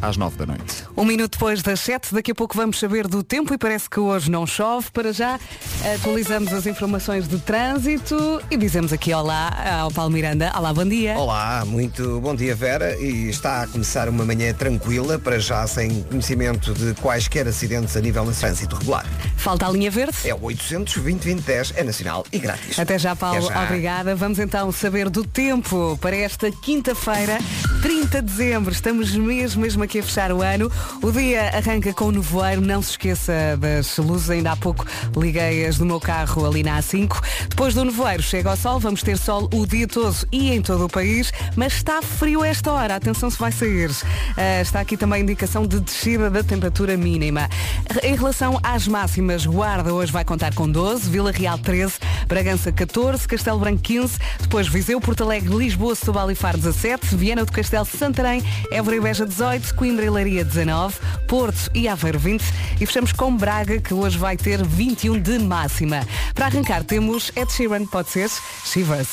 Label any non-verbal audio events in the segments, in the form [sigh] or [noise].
às 9 da noite. Um minuto depois das 7, daqui a pouco vamos saber do tempo e parece que hoje não chove. Para já, atualizamos as informações de trânsito e dizemos aqui olá ao Paulo Miranda. Olá, bom dia. Olá, muito bom dia Vera e está a começar uma manhã tranquila, para já sem conhecimento de quaisquer acidentes a nível de trânsito regular. Falta a linha verde? É o 800 2010 é nacional e grátis. Até já, Paulo. Até já. Obrigada. Vamos então saber do tempo para esta quinta-feira, 30 de dezembro. Estamos mesmo, mesmo aqui a fechar o ano. O dia arranca com o nevoeiro. Não se esqueça das luzes. Ainda há pouco liguei as do meu carro ali na A5. Depois do nevoeiro chega ao sol. Vamos ter sol o dia todo e em todo o país. Mas está frio esta hora. Atenção se vai sair. Ah, está aqui também a indicação de descida da temperatura mínima. Em relação às máximas, Guarda hoje vai contar com 12, Vila Real 13, Bragança 14, Castelo Branco 15, depois Viseu, Porto Alegre, Lisboa, Setúbal e Faro 17, Viana do Castelo, Santarém, Évora e Beja 18, Coimbra e Leiria 19, Porto e Aveiro 20 e fechamos com Braga que hoje vai ter 21 de máxima. Para arrancar temos Ed Sheeran, pode ser? Shivers.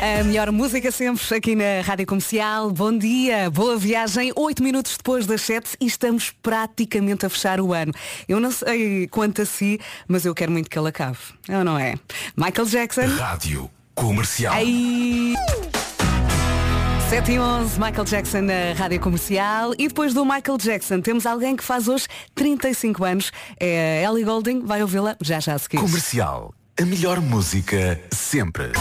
A melhor música sempre aqui na Rádio Comercial. Bom dia, boa viagem. Oito minutos depois das sete e estamos praticamente a fechar o ano. Eu não sei quanto a si, mas eu quero muito que ele acabe. É ou não é? Michael Jackson. Rádio Comercial. Aí. 7 e 11, Michael Jackson na Rádio Comercial. E depois do Michael Jackson, temos alguém que faz hoje 35 anos. É Ellie Golding. Vai ouvi-la já já a seguir. Comercial. A melhor música sempre.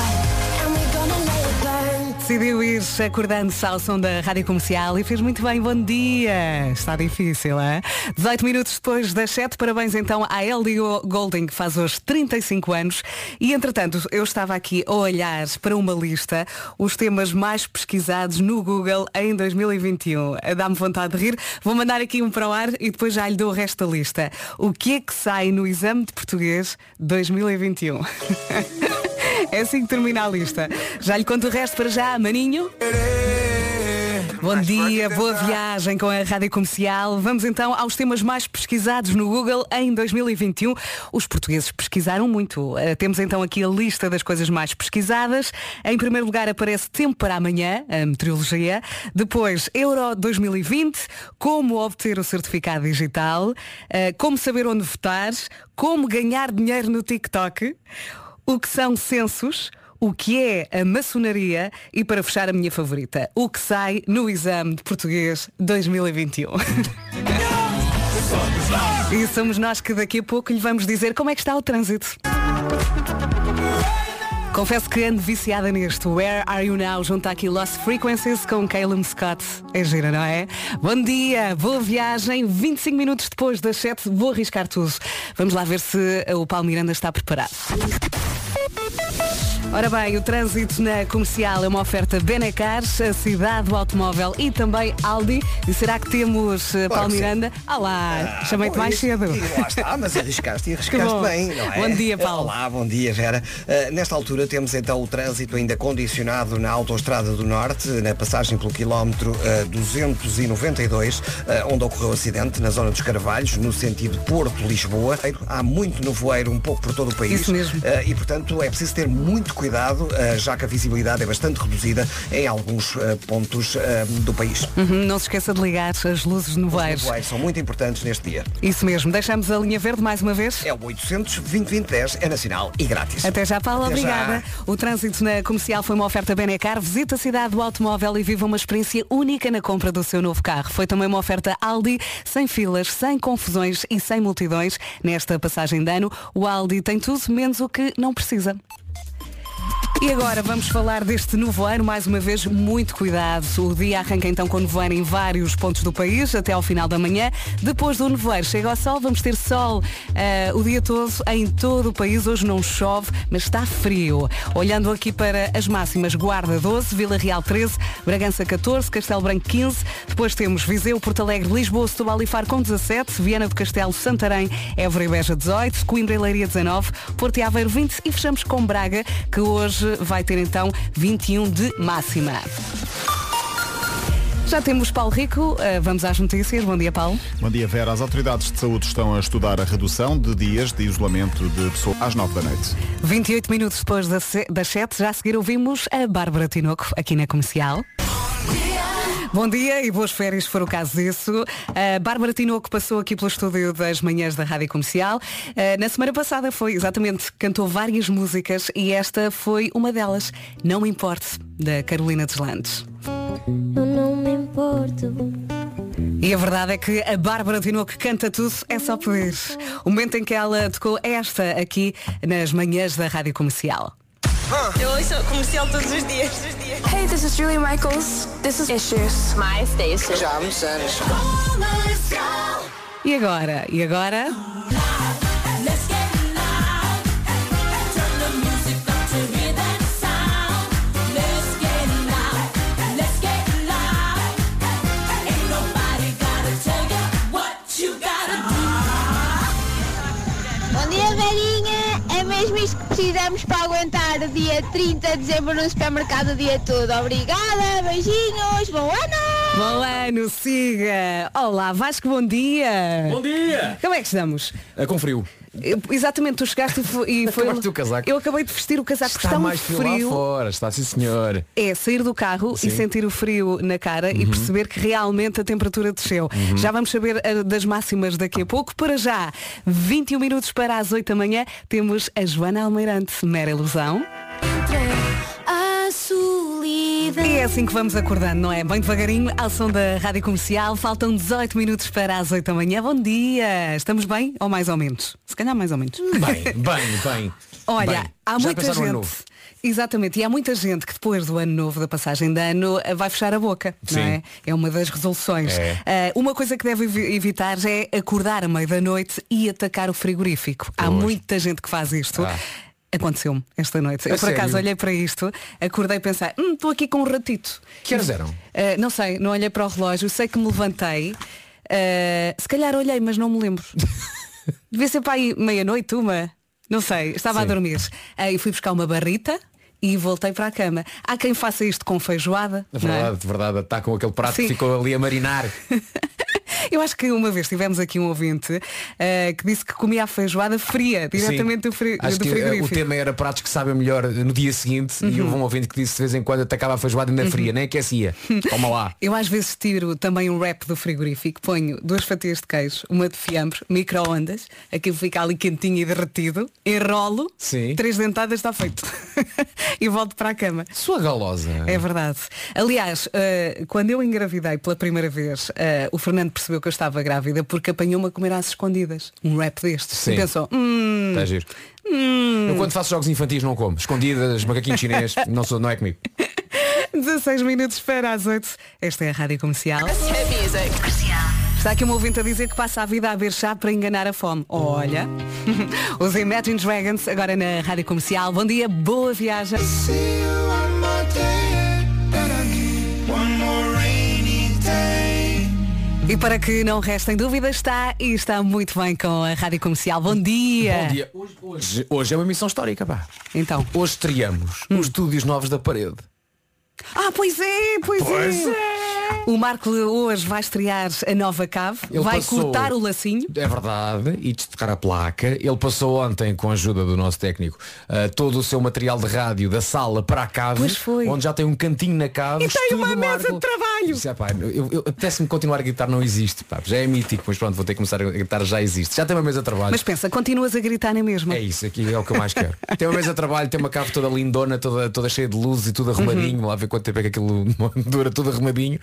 Decidiu ir acordando-se ao som da Rádio Comercial e fez muito bem. Bom dia! Está difícil, é? 18 minutos depois das 7, parabéns então à Ellie Golding, que faz hoje 35 anos. E entretanto, eu estava aqui a olhar para uma lista, os temas mais pesquisados no Google em 2021. Dá-me vontade de rir. Vou mandar aqui um para o ar e depois já lhe dou o resto da lista. O que é que sai no exame de português 2021? [laughs] É assim que termina a lista. Já lhe conto o resto para já, Maninho. Bom dia, boa viagem com a Rádio Comercial. Vamos então aos temas mais pesquisados no Google em 2021. Os portugueses pesquisaram muito. Uh, temos então aqui a lista das coisas mais pesquisadas. Em primeiro lugar aparece Tempo para Amanhã, a meteorologia. Depois, Euro 2020, como obter o certificado digital, uh, como saber onde votar, como ganhar dinheiro no TikTok o que são censos, o que é a maçonaria e para fechar a minha favorita, o que sai no exame de português 2021. [laughs] e somos nós que daqui a pouco lhe vamos dizer como é que está o trânsito. Confesso que ando viciada neste Where Are You Now junto aqui Lost Frequencies com Caleb Scott. É gira, não é? Bom dia, boa viagem. 25 minutos depois das 7 vou arriscar tudo. Vamos lá ver se o Paulo Miranda está preparado. Ora bem, o trânsito na comercial é uma oferta Benecar, a cidade do automóvel e também Aldi. E será que temos uh, Paulo que. Miranda? Olá, Ah, chamei-te bom, mais cedo. E lá está, mas arriscaste e [laughs] arriscaste bem, não é? Bom dia, Paulo. Olá, bom dia, Vera. Uh, nesta altura temos então o trânsito ainda condicionado na Autostrada do Norte, na passagem pelo quilómetro uh, 292, uh, onde ocorreu o acidente, na zona dos Carvalhos, no sentido Porto-Lisboa. Há muito nevoeiro um pouco por todo o país. Isso mesmo. Uh, e, portanto, é preciso ter muito cuidado, uh, já que a visibilidade é bastante reduzida em alguns uh, pontos do país. Uhum, não se esqueça de ligar as luzes no Os nevoeiros. nevoeiros são muito importantes neste dia. Isso mesmo. Deixamos a linha verde mais uma vez. É o 800 2010 é nacional e grátis. Até já, Paulo. Até Obrigada. já. O trânsito na comercial foi uma oferta Benecar. Visita a cidade do automóvel e viva uma experiência única na compra do seu novo carro. Foi também uma oferta Aldi, sem filas, sem confusões e sem multidões. Nesta passagem de ano, o Aldi tem tudo menos o que não precisa. E agora vamos falar deste nevoeiro, mais uma vez, muito cuidado. O dia arranca então com nevoeiro em vários pontos do país, até ao final da manhã. Depois do nevoeiro chega ao sol, vamos ter sol eh, o dia todo em todo o país. Hoje não chove, mas está frio. Olhando aqui para as máximas, Guarda 12, Vila Real 13, Bragança 14, Castelo Branco 15. Depois temos Viseu, Porto Alegre, Lisboa, Setúbal e Faro com 17, Viana do Castelo, Santarém, Évora e Beja 18, Coimbra e Leiria 19, Porto e Aveiro 20 e fechamos com Braga, que hoje vai ter então 21 de máxima. Já temos Paulo Rico, eh, vamos às notícias. Bom dia, Paulo. Bom dia, Vera. As autoridades de saúde estão a estudar a redução de dias de isolamento de pessoas às 9 da noite. 28 minutos depois das se- das 7, já a seguir ouvimos a Bárbara Tinoco aqui na comercial. Bom dia e boas férias, se for o caso disso. A Bárbara Tinoco passou aqui pelo estúdio das manhãs da Rádio Comercial. Na semana passada foi, exatamente, cantou várias músicas e esta foi uma delas, Não Me Importe, da Carolina Deslandes. Eu não me importo. E a verdade é que a Bárbara Tinoco canta tudo, é só pedir. O momento em que ela tocou esta aqui nas manhãs da Rádio Comercial. Eu ouço comercial todos os dias. Hey, this is Julie Michaels. This is Issues. My station. Já há muitos anos. E agora? E agora? Precisamos para aguentar dia 30 de dezembro no supermercado o dia todo. Obrigada, beijinhos, bom ano! Bom ano, siga! Olá, Vasco, bom dia! Bom dia! Como é que estamos? É com frio. Eu- exatamente, tu chegaste e foi. E [laughs] foi Acabaste o casaco. Eu acabei de vestir o casaco, Está está mais muito frio, frio. lá fora, está sim senhor. É sair do carro Sim. e sentir o frio na cara Uhum. e perceber que realmente a temperatura desceu. Já vamos saber eh, das máximas daqui a pouco. Para já, 21 minutos para as 8 da manhã, temos a Joana Almeirante, mera ilusão. Solidão. E é assim que vamos acordando, não é? Bem devagarinho, ao som da Rádio Comercial. Faltam 18 minutos para as 8 da manhã. Bom dia! Estamos bem? Ou mais ou menos? Se calhar mais ou menos. Bem, [laughs] bem, bem. Olha, Bem, há já muita gente. Exatamente, e há muita gente que depois do ano novo, da passagem de ano, vai fechar a boca, não Sim. é? É uma das resoluções. É. Eh, uma coisa que deve evi- evitar é acordar à meia da noite e atacar o frigorífico. Há Pois. muita gente que faz isto. Ah. Aconteceu-me esta noite. A Eu por acaso sério? olhei para isto, acordei e pensei, hum, estou aqui com um ratito. Que horas eram? Eh, não sei, não olhei para o relógio, sei que me levantei. eh, se calhar olhei, mas não me lembro. [laughs] Devia ser para aí meia-noite, uma. Não sei, estava a Sim. dormir. Aí fui buscar uma barrita e voltei para a cama. Há quem faça isto com feijoada. Na não é? verdade, de verdade, está com aquele prato Sim. que ficou ali a marinar. [laughs] Eu acho que uma vez tivemos aqui um ouvinte eh, que disse que comia a feijoada fria, diretamente Sim. do, fri Acho do que eh, o frigorífico. tema era pratos que sabem melhor no dia seguinte e Uhum. houve um ouvinte que disse de vez em quando atacava a feijoada na fria, nem aquecia. Toma lá. [laughs] Eu às vezes tiro também um wrap do frigorífico, ponho duas fatias de queijo, uma de fiambre, micro-ondas, aquilo fica ali quentinho e derretido, enrolo, Sim. três dentadas está feito. [laughs] e volto para a cama. Sua galosa. É verdade. Aliás, eh, quando eu engravidei pela primeira vez, eh, o Fernando percebeu que eu estava grávida porque apanhou-me a comer às escondidas. Um rap destes. Sim. E pensou, hum, Está giro. Eu quando faço jogos infantis não como. Escondidas, macaquinho chinês, [laughs] não, sou, não é comigo. 16 minutos para as 8. Esta é a Rádio Comercial. Está aqui um ouvinte a dizer que passa a vida a beber chá para enganar a fome. Olha, [laughs] os Imagine Dragons agora na Rádio Comercial. Bom dia, boa viagem. E para que não restem dúvidas, está e está muito bem com a Rádio Comercial. Bom dia. Bom dia. Hoje, hoje, hoje é uma missão histórica, pá. Então. Hoje estreamos os estúdios novos da parede. Ah, pois é, pois, Pois é. O Marco hoje vai estrear a nova cave, Ele vai passou- cortar o lacinho. É verdade, e destacar a placa. Ele passou ontem, com a ajuda do nosso técnico, uh, todo o seu material de rádio da sala para a cave, onde já tem um cantinho na cave. E tem uma mesa de trabalho. Disse, "Ah, pá, eu, eu, apetece-me continuar a gritar, não existe. Pá, já é mítico, mas pronto, vou ter que começar a gritar, já existe. Já tem uma mesa de trabalho. Mas pensa, continuas a gritar na mesma. É isso, aqui é o que eu mais quero. [laughs] tem uma mesa de trabalho, tem uma cave toda lindona, toda, toda cheia de luzes e tudo arrumadinho. Uhum. Lá ver quanto tempo é que aquilo [laughs] dura, tudo arrumadinho.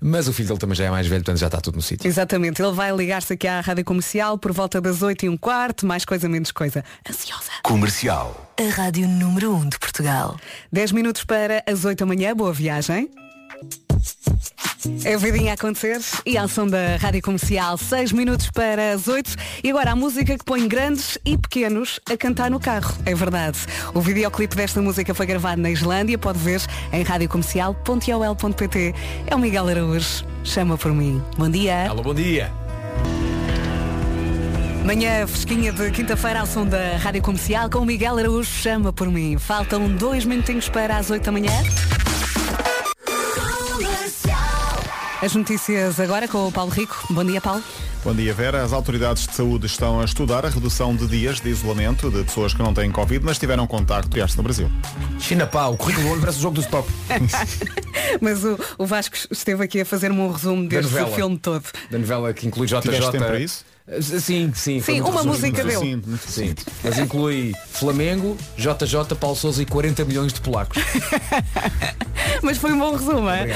Mas o filho dele também já é mais velho, portanto já está tudo no sítio. Exatamente, ele vai ligar-se aqui à Rádio Comercial por volta das 8 e um quarto, mais coisa, menos coisa. Ansiosa. Comercial. A Rádio número 1 um de Portugal. 10 minutos para as 8 da manhã, boa viagem. É a vidinha a acontecer e ao som da Rádio Comercial, 6 minutos para as 8. E agora a música que põe grandes e pequenos a cantar no carro. É verdade. O videoclipe desta música foi gravado na Islândia, pode ver em radiocomercial.ol.pt. É o Miguel Araújo. Chama por mim. Bom dia. Alô, bom dia. Manhã fresquinha de quinta-feira ao som da Rádio Comercial com o Miguel Araújo. Chama por mim. Faltam dois minutinhos para as 8 da manhã. As notícias agora com o Paulo Rico. Bom dia, Paulo. Bom dia, Vera. As autoridades de saúde estão a estudar a redução de dias de isolamento de pessoas que não têm Covid, mas tiveram contacto este no Brasil. China pau, o currículo do olho parece o jogo do stop. [laughs] Mas o, o Vasco esteve aqui a fazer-me um resumo deste filme todo. Da novela que inclui JJ. Tiveste tempo para isso? Sim, sim. Sim, uma música dele. Sim, Sim, mas inclui Flamengo, JJ, Paulo Sousa e 40 milhões de polacos. [laughs] Mas foi um bom resumo, é?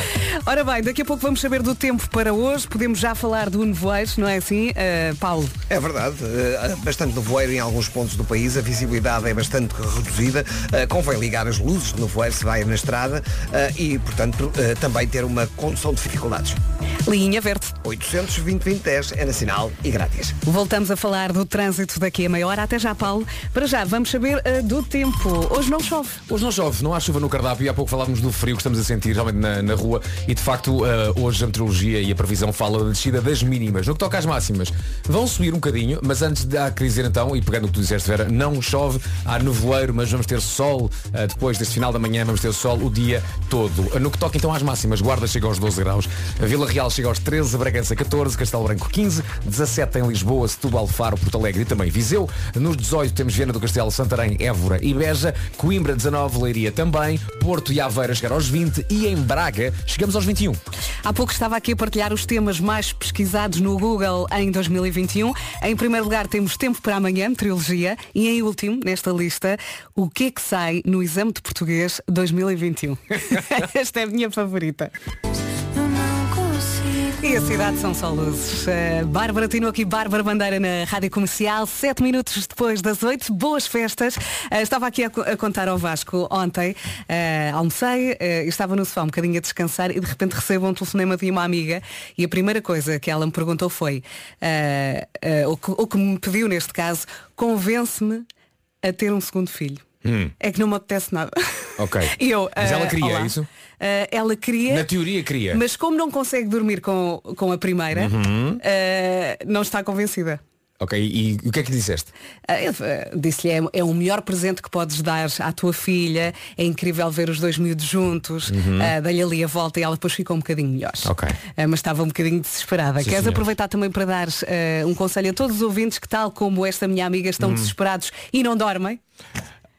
Ora bem, daqui a pouco vamos saber do tempo para hoje. Podemos já falar do nevoeiro, não é assim? Uh, Paulo, É verdade, há bastante nevoeiro em alguns pontos do país, a visibilidade é bastante reduzida, Eh, convém ligar as luzes de nevoeiro se vai na estrada eh, e, portanto, também ter uma condução de dificuldades. linha verde. 820 é nacional e grátis. Voltamos a falar do trânsito daqui a meia hora. Até já, Paulo. Para já, vamos saber uh, do tempo. Hoje não chove. Hoje não chove, não há chuva no cardápio e há pouco falávamos do frio que estamos a sentir realmente na, na rua e de facto eh, hoje a meteorologia e a previsão fala da descida das mínimas. No que toca às máximas, vão subir um bocadinho, mas antes de há dizer então, e pegando o que tu disseste Vera, não chove, há nevoeiro, mas vamos ter sol eh, depois deste final da manhã, vamos ter sol o dia todo. No que toca então às máximas, Guarda chega aos 12 graus, Vila Real chega aos 13, Bragança 14, Castelo Branco 15, 17 em Lisboa, Setúbal, Faro, Porto Alegre e também Viseu. Nos 18 temos Viana do Castelo, Santarém, Évora e Beja, Coimbra 19, Leiria também, Porto e Aveira chegar aos 20 e em Braga chegamos aos 21. Há pouco estava aqui a partilhar os temas mais pesquisados no Google em 2021. Em primeiro lugar temos Tempo para Amanhã, Trilogia. E em último, nesta lista, o que é que sai no Exame de Português 2021? [laughs] Esta é a minha favorita. E a cidade são só luzes. Uh, Bárbara Tino aqui, Bárbara Bandeira na Rádio Comercial, sete minutos depois das oito, boas festas. Uh, estava aqui a, a contar ao Vasco ontem, uh, almocei, e estava no sofá um bocadinho a descansar e de repente recebo um telefonema de uma amiga e a primeira coisa que ela me perguntou foi, o, que, o que me pediu neste caso, convence-me a ter um segundo filho. É que não me apetece nada. Ok. [laughs] E eu, Mas ela queria, olá. é isso? Uh, ela queria. Na teoria queria. Mas como não consegue dormir com, com a primeira, Uhum. eh, não está convencida. Ok, e, o que é que disseste? Eh, eh, Disse-lhe, é, é o melhor presente que podes dar à tua filha, é incrível ver os dois miúdos juntos, eh, dei-lhe ali a volta e ela depois ficou um bocadinho melhor. Uhum. Ok. Eh, mas estava um bocadinho desesperada. Sim, Queres senhor. aproveitar também para dar eh, um conselho a todos os ouvintes que, tal como esta minha amiga, Uhum. estão desesperados e não dormem?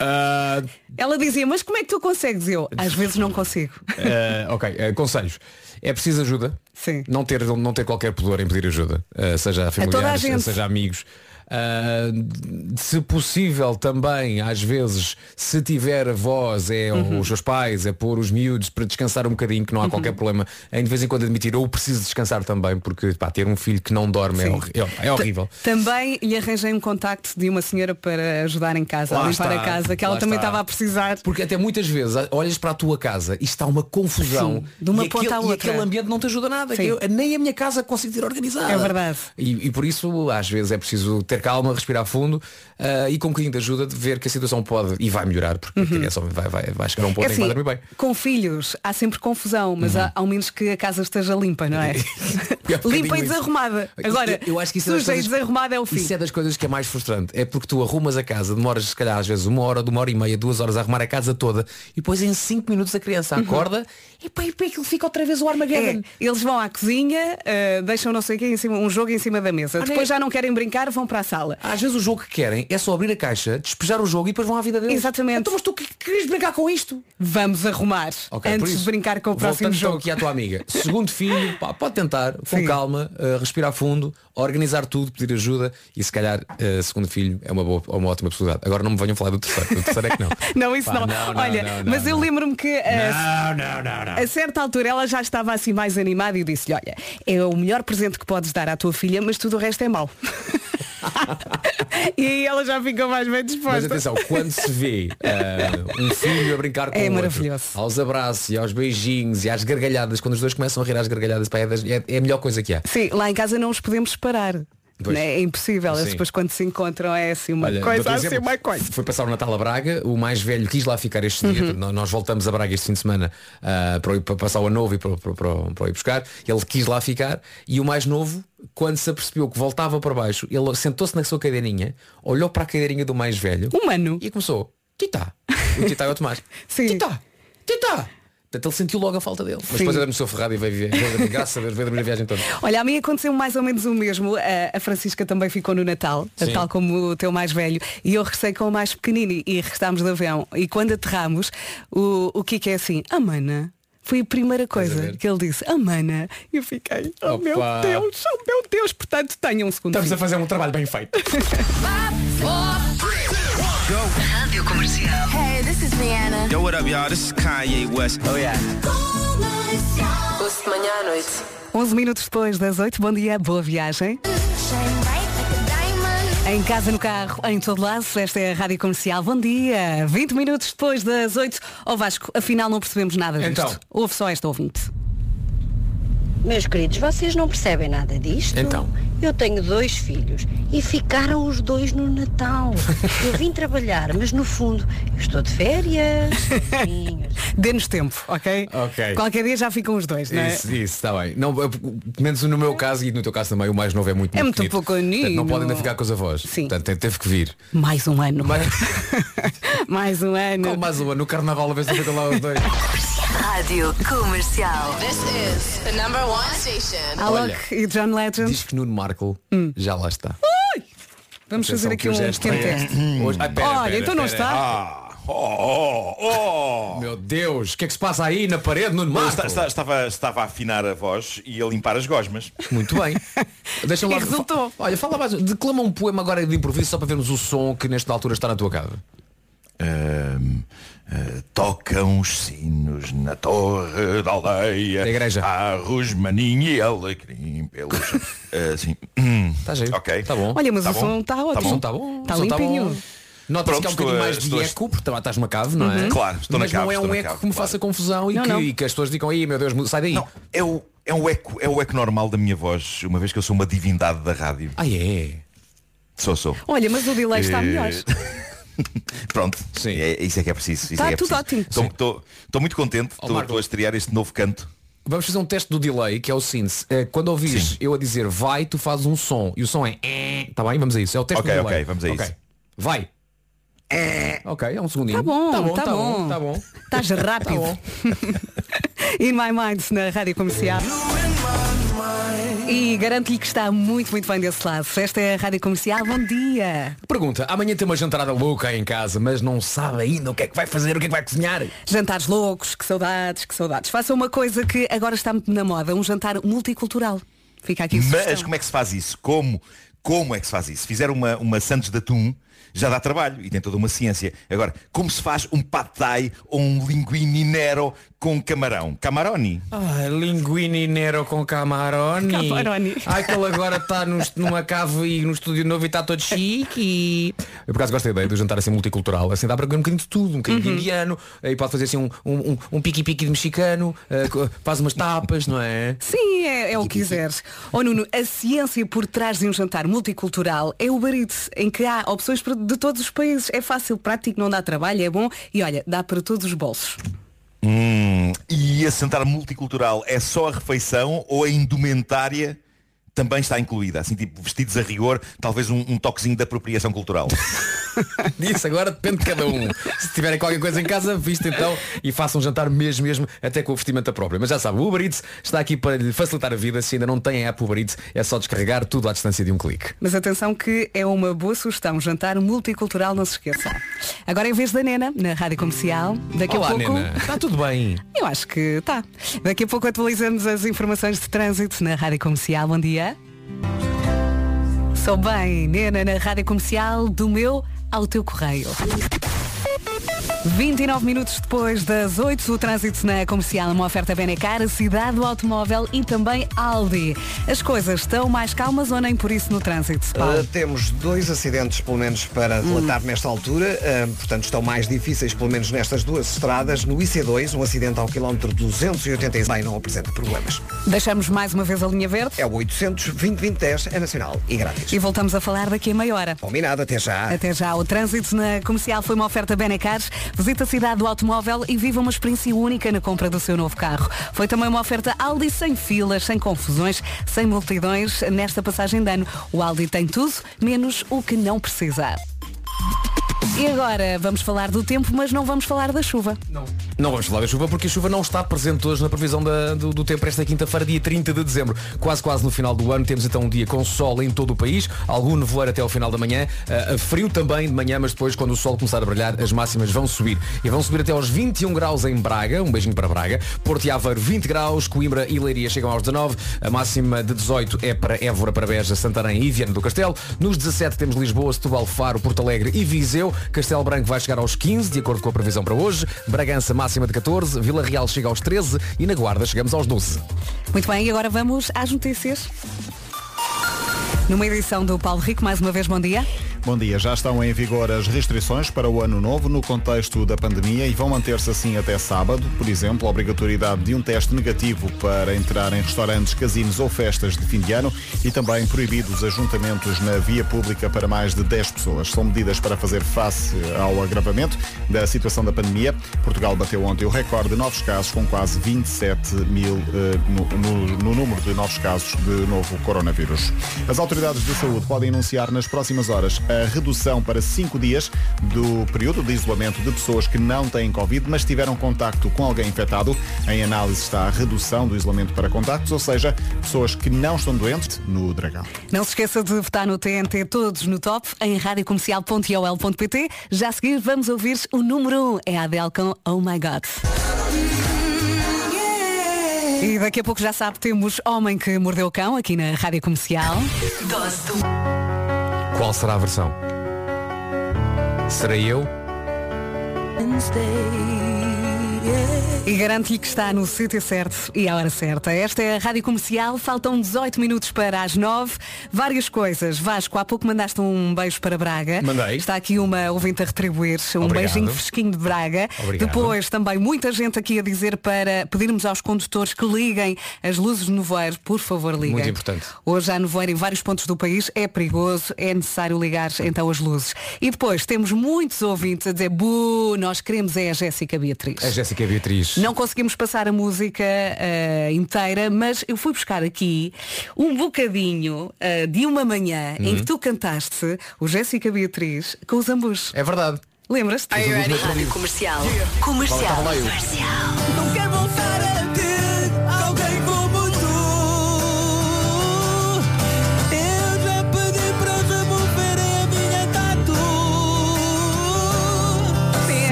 Ah, Ela dizia, mas como é que tu consegues? Eu, às vezes não consigo. ah, ok, ah, conselhos. É preciso ajuda. Sim. Não ter, não ter qualquer pudor em pedir ajuda. ah, seja a a familiares, gente. seja amigos. Ah, se possível também, às vezes, se tiver avós, é Uhum. os seus pais, é pôr os miúdos para descansar um bocadinho, que não há Uhum. qualquer problema, em de vez em quando admitir, ou preciso descansar também, porque pá, ter um filho que não dorme é, é- é horrível. Também lhe arranjei um contacto de uma senhora para ajudar em casa, Lá a limpar está, a casa, que ela também está. estava a precisar. Porque até muitas vezes olhas para a tua casa e está uma confusão Sim, de uma e, ponta aquele, à e outra. aquele ambiente não te ajuda nada. Sim. Eu- nem a minha casa consigo ter organizada. É verdade. E, e por isso às vezes é preciso ter calma, respirar fundo ah, e com um bocadinho de ajuda de ver que a situação pode e vai melhorar, porque a criança vai, vai, vai chegar a um ponto É em que vai assim, dormir bem. com filhos há sempre confusão, mas há, ao menos que a casa esteja limpa, não é? [laughs] É limpa e desarrumada. Agora, eu, eu acho que isso é das suja e coisas- desarrumada é o fim. Isso é das coisas que é mais frustrante. É porque tu arrumas a casa, demoras se calhar às vezes uma hora, uma hora e meia, duas horas a arrumar a casa toda e depois em cinco minutos a criança acorda e pá, e pá, aquilo fica outra vez o Uhum. É, Armageddon. eles vão à cozinha, uh, deixam não sei o quê, em cima, um jogo em cima da mesa. Ah, Depois já não querem brincar, vão para a sala. Às vezes o jogo que querem é só abrir a caixa, despejar o jogo e depois vão à vida deles. Exatamente. Então, mas tu que querias brincar com isto? Vamos arrumar Ok, por antes isso, de brincar com o próximo então jogo. aqui à tua amiga. Segundo filho, pá, pode tentar, com Sim. calma, uh, respirar fundo, organizar tudo, pedir ajuda e se calhar uh, segundo filho é uma, boa, uma ótima possibilidade. Agora não me venham falar do terceiro. Do terceiro é que não. [laughs] Não, isso Pá, não. não, Olha, não, não, mas eu lembro-me que não. A certa altura ela já estava assim mais animada e disse-lhe, olha, é o melhor presente que podes dar à tua filha, mas tudo o resto é mau. [laughs] [laughs] e aí ela já ficou mais bem Mas disposta. atenção, quando se vê uh, um filho a brincar com É o outro, aos abraços e aos beijinhos e às gargalhadas, quando os dois começam a rir às gargalhadas, pá, é, das- é- é a melhor coisa que há. Sim, lá em casa não os podemos separar. Né? É impossível. Eles depois quando se encontram é assim uma Olha, coisa, assim exemplo. uma coisa. Foi passar o Natal a Braga, o mais velho quis lá ficar este Uhum. dia. Nó- Nós voltamos a Braga este fim de semana ah, para, ir- para passar o ano novo e para, para, para, para ir buscar. Ele quis lá ficar e o mais novo, quando se apercebeu que voltava para baixo, ele sentou-se na sua cadeirinha, olhou para a cadeirinha do mais velho Humano. e começou, Tita. O Tita é o Tomás. [laughs] Sim. Tita, Tita, Portanto, ele sentiu logo a falta dele. Mas Sim. depois adormeceu ferrado e veio viver. Graças a Deus, veio dormir a viagem toda. Olha, a mim aconteceu mais ou menos o mesmo. A, a Francisca também ficou no Natal, Sim. tal como o teu mais velho. E eu regressei com o mais pequenino e- restámos de avião. E quando aterramos, o, o Kiko é assim, a mana. Foi a primeira coisa ver? que ele disse, a mana. E eu fiquei, oh meu Opa. Deus, oh meu Deus, portanto tenha um segundo. Estamos a filho. fazer um trabalho bem feito. [laughs] Rádio Comercial. Hey, this is Rihanna. Yo, what up, y'all? This is Kanye West. Oh, yeah. De manhã à noite. 11 minutos depois das 8, bom dia, boa viagem. Em casa, no carro, em todo lado, esta é a Rádio Comercial. Bom dia! 20 minutos depois das 8. Ó Vasco, afinal não percebemos nada disto. Então. Houve só esta ouvinte. Meus queridos, vocês não percebem nada disto? Então. Eu tenho dois filhos e ficaram os dois no Natal. Eu vim trabalhar, mas no fundo eu estou de férias. [laughs] Dê-nos tempo, ok? Ok. Qualquer dia já ficam os dois, não é? Isso, isso, está bem. Não, pelo menos no meu caso e no teu caso também, o mais novo é muito É muito pequenito. pequenino. Portanto, Não podem ainda ficar com os avós. Sim. Portanto, te- teve que vir. Mais um ano. Mas, [laughs] Mais um ano. qual mais uma? No carnaval a se fica lá os dois. Rádio Comercial. This is the number one station. Alok e John Legend. Diz que Nuno Marco já lá está. Vamos Atenção fazer aqui um é pequeno teste. Hoje- pera, Olha, pera, então não pera. está. Ah, oh, oh, oh. Meu Deus, o que é que se passa aí na parede, Nuno Eu Marco? esta- esta- estava, estava a afinar a voz e a limpar as gosmas. Muito bem. [laughs] Deixa-me E lá. resultou. Olha, fala mais. Declama um poema agora de improviso só para vermos o som que nesta altura está na tua casa. Ahm, ah, tocam os sinos na torre da aldeia. Da igreja. Há rosmaninho e alecrim pelos. Ah, [laughs] sim. Hum, Está giro. Ok. Está bom. Olha, mas Tá o som está Tá O ótimo. som está bom. Está tá limpinho. Nota-se Pronto, que há um estou bocadinho mais de eco, porque também estás numa cave, não é? Claro, estou na Mas cave, não é um na eco cave, que me claro. faça confusão e, Não, que, não. e que as pessoas digam, aí meu Deus, sai daí. Não, é o, é, o eco, é o eco normal da minha voz, uma vez que eu sou uma divindade da rádio. Ah, é? Sou, sou. Olha, mas o delay está Eh, melhor. [laughs] [laughs] Pronto, Sim. É, isso é que é preciso. Está é é tudo preciso. ótimo. Estou- muito contente, estou estou a estrear este novo canto. Vamos fazer um teste do delay, que é o synth. Eh, Quando ouvires Sim. eu a dizer vai, tu fazes um som. E o som é Está bem? Vamos a isso. É o teste Ok, do delay. ok, vamos a isso. Vai. Ok, é um segundinho. Tá bom, tá bom, tá tá bom. bom. Tá bom. Estás [laughs] rápido. bom. [laughs] In My Mind na Rádio Comercial. E garanto-lhe que está muito, muito bem desse lado. Esta é a Rádio Comercial. Bom dia. Pergunta, amanhã tem uma jantarada louca aí em casa, mas não sabe ainda o que é que vai fazer, o que é que vai cozinhar. Jantares loucos, que saudades, que saudades. Faça uma coisa que agora está muito na moda, um jantar multicultural. Fica aqui a Mas sugestão. como é que se faz isso? Como? Como é que se faz isso? Se fizer uma, uma Santos de Atum, já dá trabalho e tem toda uma ciência. Agora, como se faz um pad thai ou um linguine nero com camarão? Camaroni. Ah, linguine nero com camaroni. Camaroni. Ai, que ele agora está num- numa cave e no estúdio novo e está todo chique. Eu por acaso gosto da ideia do jantar assim multicultural. Assim dá para comer um bocadinho de tudo, um bocadinho Uhum. de indiano, aí pode fazer assim um, um, um- um piqui-piqui de mexicano, eh, faz umas tapas, não é? Sim, é, é o que quiseres. Oh Nuno, a ciência por trás de um jantar multicultural é o barito, em que há opções de todos os países. É fácil, prático, não dá trabalho, é bom e olha, dá para todos os bolsos. Hum, e esse jantar multicultural é só a refeição ou a indumentária também está incluída? Assim, tipo, vestidos a rigor, talvez um, um toquezinho de apropriação cultural. [laughs] Disso agora depende de cada um. Se tiverem qualquer coisa em casa, vista então e façam um jantar mesmo, mesmo, até com o vestimenta própria. Mas já sabe, o Uber Eats está aqui para lhe facilitar a vida. Se ainda não tem a app Uber Eats, é só descarregar tudo à distância de um clique. Mas atenção que é uma boa sugestão, jantar multicultural, não se esqueça. Agora em vez da Nena, na Rádio Comercial, daqui Olá, a pouco. Nena. Está tudo bem. Eu acho que está. Daqui a pouco atualizamos as informações de trânsito na Rádio Comercial. Bom dia. Sou bem, Nena, na Rádio Comercial, do meu ao teu correio. 29 minutos depois das 8, o trânsito na comercial, uma oferta Benecar, cidade do automóvel e também Aldi. As coisas estão mais calmas ou nem por isso no trânsito, Paulo? Uh, temos dois acidentes, pelo menos, para relatar nesta altura. Uh, portanto, estão mais difíceis, pelo menos nestas duas estradas. No IC2, um acidente ao quilómetro 286 bem, não apresenta problemas. Deixamos mais uma vez a linha verde É o 800 2010 é nacional e grátis. e voltamos a falar daqui a meia hora. Combinado, até já. Até já, o trânsito na comercial foi uma oferta Benecar. Visita a cidade do automóvel e viva uma experiência única na compra do seu novo carro. Foi também uma oferta Aldi sem filas, sem confusões, sem multidões nesta passagem de ano. O Aldi tem tudo, menos o que não precisa. E agora vamos falar do tempo, mas não vamos falar da chuva. Não. Não vamos falar da chuva porque a chuva não está presente hoje na previsão da- do, do tempo esta quinta-feira, dia 30 de dezembro. Quase quase no final do ano temos então um dia com sol em todo o país, algum nevoeiro até ao final da manhã, ah, frio também de manhã, mas depois quando o sol começar a brilhar as máximas vão subir. E vão subir até aos 21 graus em Braga, um beijinho para Braga, Porto e Aveiro 20 graus, Coimbra e Leiria chegam aos 19, a máxima de 18 é para Évora, para Beja, Santarém e Viana do Castelo. Nos 17 temos Lisboa, Setúbal, Faro, Porto Alegre e Viseu. Castelo Branco vai chegar aos 15, de acordo com a previsão para hoje. Bragança máxima de 14, Vila Real chega aos 13 e na Guarda chegamos aos 12. Muito bem, e agora vamos às notícias. Numa edição do Paulo Rico, mais uma vez bom dia. Bom dia, já estão em vigor as restrições para o ano novo no contexto da pandemia e vão manter-se assim até sábado. Por exemplo, a obrigatoriedade de um teste negativo para entrar em restaurantes, casinos ou festas de fim de ano e também proibidos ajuntamentos na via pública para mais de 10 pessoas. São medidas para fazer face ao agravamento da situação da pandemia. Portugal bateu ontem o recorde de novos casos com quase 27 mil eh, no, no- no número de novos casos de novo coronavírus. As autoridades de saúde podem anunciar nas próximas horas a redução para 5 dias do período de isolamento de pessoas que não têm Covid, mas tiveram contacto com alguém infectado. Em análise está a redução do isolamento para contactos, ou seja, pessoas que não estão doentes no Dragão. Não se esqueça de votar no TNT Todos no Top em radiocomercial.iol.pt. Já a seguir vamos ouvir o número 1. É a Adele com Oh My God. E daqui a pouco já sabe, temos Homem que Mordeu o Cão aqui na Rádio Comercial. Qual será a versão? Serei eu? E garanto-lhe que está no sítio certo e à hora certa. Esta é a Rádio Comercial, faltam 18 minutos para as 9. Várias coisas. Vasco, há pouco mandaste um beijo para Braga. Mandei. Está aqui uma ouvinte a retribuir. Um Obrigado. beijinho fresquinho de Braga. Obrigado. Depois também muita gente aqui a dizer para pedirmos aos condutores que liguem as luzes do nevoeiro. Por favor, liguem. Muito importante. Hoje há nevoeiro em vários pontos do país. É perigoso, é necessário ligar então as luzes. E depois temos muitos ouvintes a dizer, bu, nós queremos é a Jéssica Beatriz. A Jéssica Beatriz. Não conseguimos passar a música eh, inteira, mas eu fui buscar aqui um bocadinho eh, de uma manhã em que tu cantaste o Jéssica Beatriz com os ambos. É verdade. Lembras-te? You ready? Rádio Comercial. Comercial.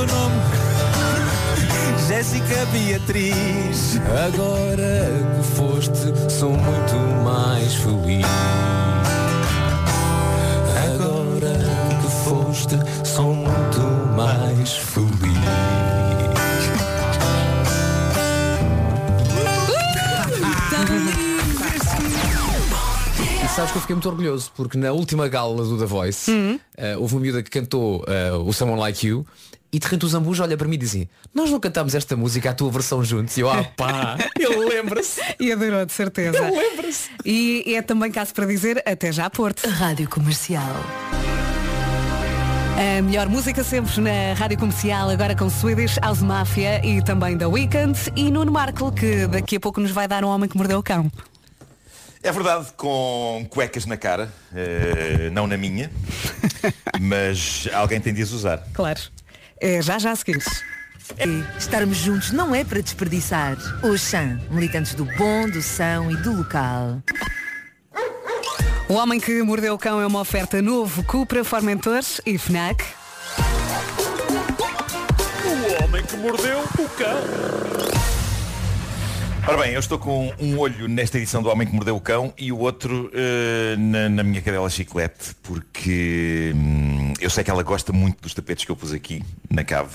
Teu nome. Jéssica Beatriz. Agora que foste, sou muito mais feliz. Agora que foste, sou muito mais feliz. E sabes que eu fiquei muito orgulhoso porque na última gala do The Voice eh, houve uma miúda que cantou eh, o Someone Like You e de repente o Zambujo olha para mim e diz assim, nós não cantámos esta música, a tua versão juntos. E eu, ah pá, [laughs] ele lembra-se. E adorou, de certeza. Ele lembra-se. E é também caso para dizer até já Porto. Rádio Comercial. A melhor música sempre na Rádio Comercial, agora com Swedish House Mafia e também da Weekend e Nuno Marco, que daqui a pouco nos vai dar um homem que mordeu o cão. É verdade, com cuecas na cara, eh, não na minha, [laughs] mas alguém tem de as usar. Claro. É já já a seguir. Estarmos juntos não é para desperdiçar. Oxan, militantes do bom, do são e do local. O Homem que Mordeu o Cão é uma oferta novo Cupra, Formentores e FNAC. O homem que mordeu o cão. Ora bem, eu estou com um olho nesta edição do Homem que Mordeu o Cão e o outro eh, na, na minha cadela chiclete, porque hum, eu sei que ela gosta muito dos tapetes que eu pus aqui na cave.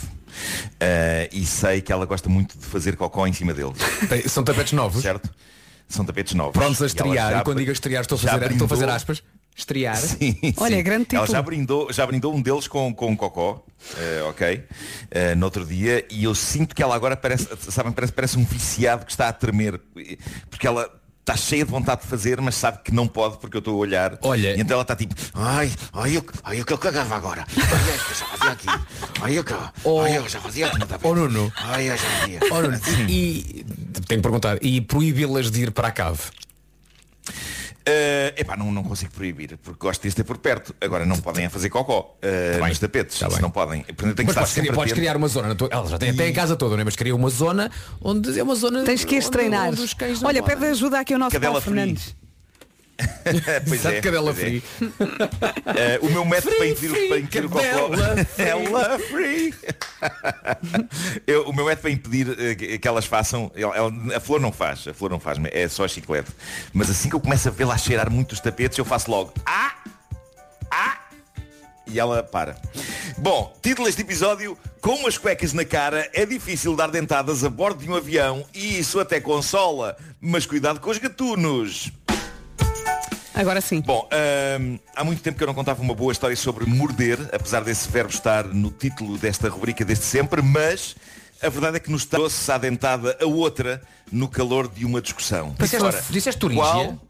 Eh, e sei que ela gosta muito de fazer cocó em cima deles. São tapetes novos? Certo? São tapetes novos. Prontos a E estrear. já- E quando digo estrear estou a fazer, estou a fazer aspas. Estrear. Sim, Olha, sim. grande Ela título. já brindou, já brindou um deles com, com cocó, eh, ok, eh, no outro dia, e eu sinto que ela agora parece, sabem, parece, parece um viciado que está a tremer, porque ela está cheia de vontade de fazer, mas sabe que não pode porque eu estou a olhar. Olha. E então ela está tipo, ai, ai, eu, ai, eu que eu cagava agora. Ai, eu já fazia aqui. Ai, eu que, ai, eu já fazia aqui. Oh Nuno. Ai, eu já fazia. Oh, Nuno, e, e tenho que perguntar, e proibi-las de ir para a cave? Uh, epá, não, não consigo proibir, porque gosto de ter por perto. Agora não podem a fazer cocó uh, nos tapetes. Tá não podem. Portanto, tenho que Mas estar podes, podes criar uma zona. Na tua, ela já tem até a casa toda, não é? mas cria uma zona onde é uma zona. Tens que as treinar. Olha, podem. pede ajuda aqui ao nosso Cadela Paulo free. Fernandes. [laughs] pois Exato, é, cadela pois é. free. [laughs] Eh, o meu método para impedir, free, para impedir o cocó cadela [laughs] free. Free. Eu- o meu método para impedir eh, que, elas façam ela- ela- a flor não faz a flor não faz é só chiclete mas assim que eu começo a vê-la a cheirar muito os tapetes eu faço logo ah ah e ela para. Bom, título deste episódio, com as cuecas na cara é difícil dar dentadas a bordo de um avião e isso até consola. Mas cuidado com os gatunos. Agora sim. Bom, hum, há muito tempo que eu não contava uma boa história sobre morder, apesar desse verbo estar no título desta rubrica desde sempre, mas a verdade é que nos trouxe à dentada a outra no calor de uma discussão. Disseste, Ora, disseste Turíngia? qual?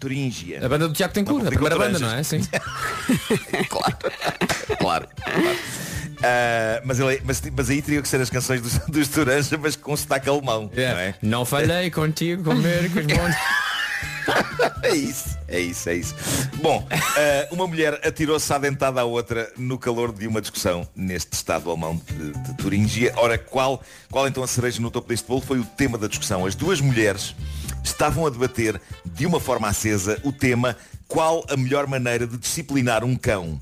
Turíngia. A banda do Tiago tem cura, a primeira banda, não é? Sim. [laughs] claro. claro. Ah, mas, ele- mas, mas aí teriam que ser as canções dos, dos Turanja, mas com sotaque alemão. Não, é? Não falhei contigo comer com os bons. [laughs] [laughs] é isso, é isso, é isso. Bom, ah, uma mulher atirou-se à dentada à outra no calor de uma discussão neste estado alemão de, de Turingia. Ora, qual, qual então a cereja no topo deste bolo foi o tema da discussão? As duas mulheres estavam a debater de uma forma acesa o tema qual a melhor maneira de disciplinar um cão.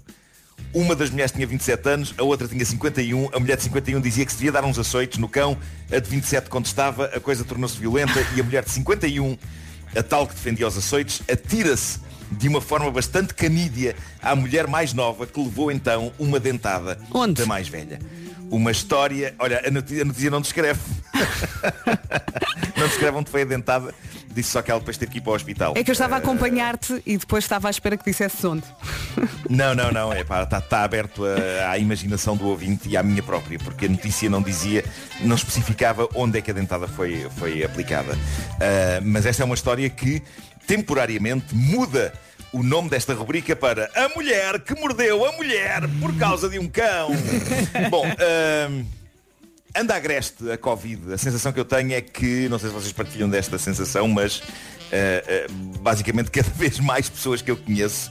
Uma das mulheres tinha 27 anos, a outra tinha 51. A mulher de 51 dizia que se devia dar uns açoites no cão. A de 27 contestava, a coisa tornou-se violenta e a mulher de 51, a tal que defendia os açoites, atira-se de uma forma bastante canídea à mulher mais nova que levou então uma dentada da mais velha. Uma história, olha, a notícia, a notícia não descreve. [laughs] não descreve onde foi a dentada, disse só que ela depois teve que ir para o hospital. É que eu estava a Eh, acompanhar-te e depois estava à espera que dissesse onde. [laughs] não, não, não, é pá, está tá aberto a- à imaginação do ouvinte e à minha própria, porque a notícia não dizia, não especificava onde é que a dentada foi, foi aplicada. Ah, mas esta é uma história que temporariamente muda o nome desta rubrica para A Mulher que Mordeu a Mulher por causa de um cão. [laughs] Bom, ah, anda agreste a Covid. A sensação que eu tenho é que, não sei se vocês partilham desta sensação, mas ah, ah, basicamente cada [laughs] vez mais pessoas que eu conheço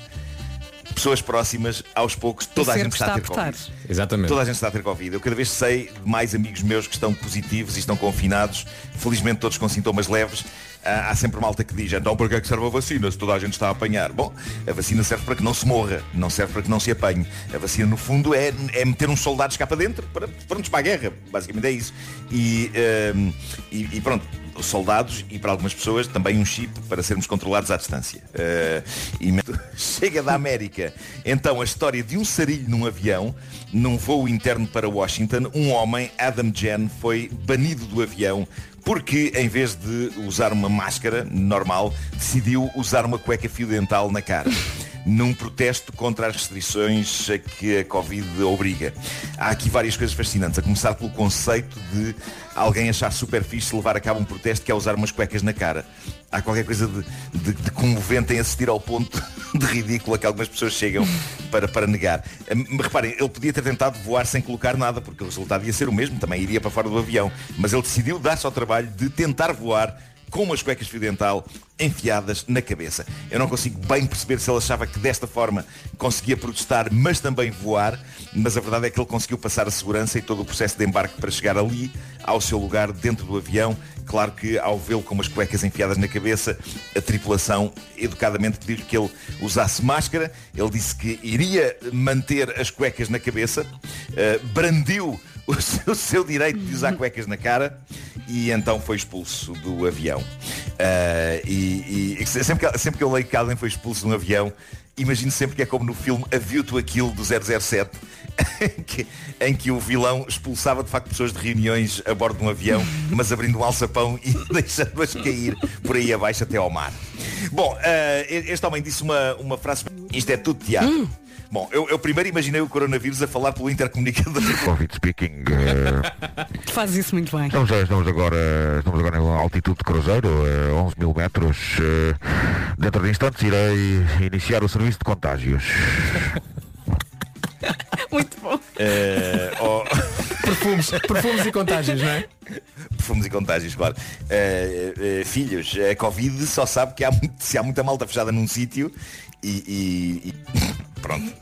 pessoas próximas, aos poucos, toda a gente está a ter Covid. Exatamente. Toda a gente está a ter Covid. Eu cada vez sei de mais amigos meus que estão positivos e estão confinados, felizmente todos com sintomas leves. Ah, há sempre malta que diz, então para que é que serve a vacina se toda a gente está a apanhar? Bom, a vacina serve para que não se morra, não serve para que não se apanhe. A vacina, no fundo, é, é meter uns soldados cá para dentro, para, prontos para a guerra. Basicamente é isso. E, ahm, e, e pronto, os soldados e para algumas pessoas também um chip para sermos controlados à distância. Ah, e [laughs] chega da América. Então a história de um sarilho num avião, num voo interno para Washington, um homem, Adam Jen, foi banido do avião porque em vez de usar uma máscara normal, decidiu usar uma cueca fio dental na cara. Num protesto contra as restrições a que a Covid obriga. Há aqui várias coisas fascinantes, a começar pelo conceito de alguém achar super fixe levar a cabo um protesto que é usar umas cuecas na cara. Há qualquer coisa de, de, de comovente em assistir ao ponto [laughs] de ridículo a que algumas pessoas chegam para, para negar. Hum, Reparem, ele podia ter tentado voar sem colocar nada, porque o resultado ia ser o mesmo, também iria para fora do avião. Mas ele decidiu dar-se ao trabalho de tentar voar com umas cuecas fio dental enfiadas na cabeça. Eu não consigo bem perceber se ele achava que desta forma conseguia protestar, mas também voar, mas a verdade é que ele conseguiu passar a segurança e todo o processo de embarque para chegar ali, ao seu lugar dentro do avião. Claro que ao vê-lo com umas cuecas enfiadas na cabeça, a tripulação educadamente pediu-lhe que ele usasse máscara. Ele disse que iria manter as cuecas na cabeça, eh, brandiu o [laughs] seu, o seu direito de usar cuecas na cara e então foi expulso do avião. Ah, e e sempre, que, sempre que eu leio que alguém foi expulso de um avião, imagino sempre que é como no filme A View to a Kill do 007, em [laughs] que, em que o vilão expulsava de facto pessoas de reuniões a bordo de um avião, [laughs] mas abrindo um alçapão e [laughs] deixando-as cair por aí abaixo até ao mar. Bom, ah, este homem disse uma, uma frase, isto é tudo teatro. Bom, eu, eu primeiro imaginei o coronavírus a falar pelo intercomunicador. [laughs] Covid speaking. Tu fazes isso muito bem. estamos, estamos agora, estamos agora em altitude de cruzeiro, eh, 11 mil metros. eh, dentro de instantes irei iniciar o serviço de contágios. [laughs] Muito bom. Oh, [laughs] Perfumes, perfumes e contágios, não é? fomos e contágios, claro. Eh, eh, filhos, a Covid só sabe que há, muito- se há muita malta fechada num sítio e, e- [laughs] pronto.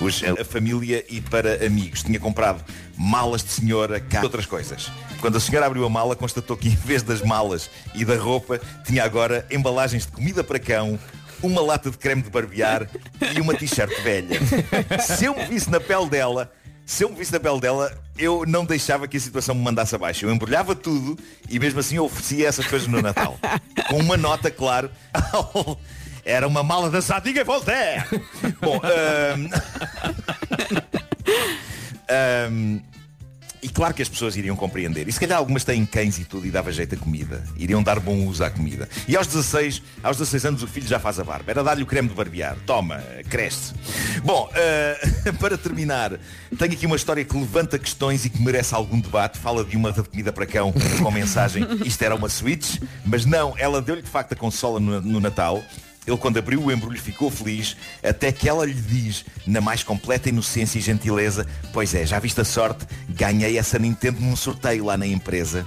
Os- a família e para amigos. Tinha comprado malas de senhora, cá, outras coisas. Quando a senhora abriu a mala, constatou que [laughs] em vez das malas e da roupa, tinha agora embalagens de comida para cão, uma lata de creme de barbear e uma t-shirt velha. [laughs] Se eu me visse na pele dela, se eu me visse na pele dela, eu não deixava que a situação me mandasse abaixo. Eu embrulhava tudo e mesmo assim eu oferecia essas coisas no Natal. Com uma nota, claro. Era uma mala da Sadiga Voltaire. [laughs] Bom, ahm, ahm, e claro que as pessoas iriam compreender. E se calhar algumas têm cães e tudo e dava jeito a comida. Iriam dar bom uso à comida. E aos 16, aos 16 anos o filho já faz a barba. Era dar-lhe o creme de barbear. Toma, cresce. Bom, ah, [laughs] para terminar, tenho aqui uma história que levanta questões e que merece algum debate. Fala de uma de comida para cão com mensagem. Isto era uma Switch, mas não, ela deu-lhe de facto a consola no, no Natal. Ele quando abriu o embrulho ficou feliz, até que ela lhe diz, na mais completa inocência e gentileza, pois é, já viste a sorte, ganhei essa Nintendo num sorteio lá na empresa.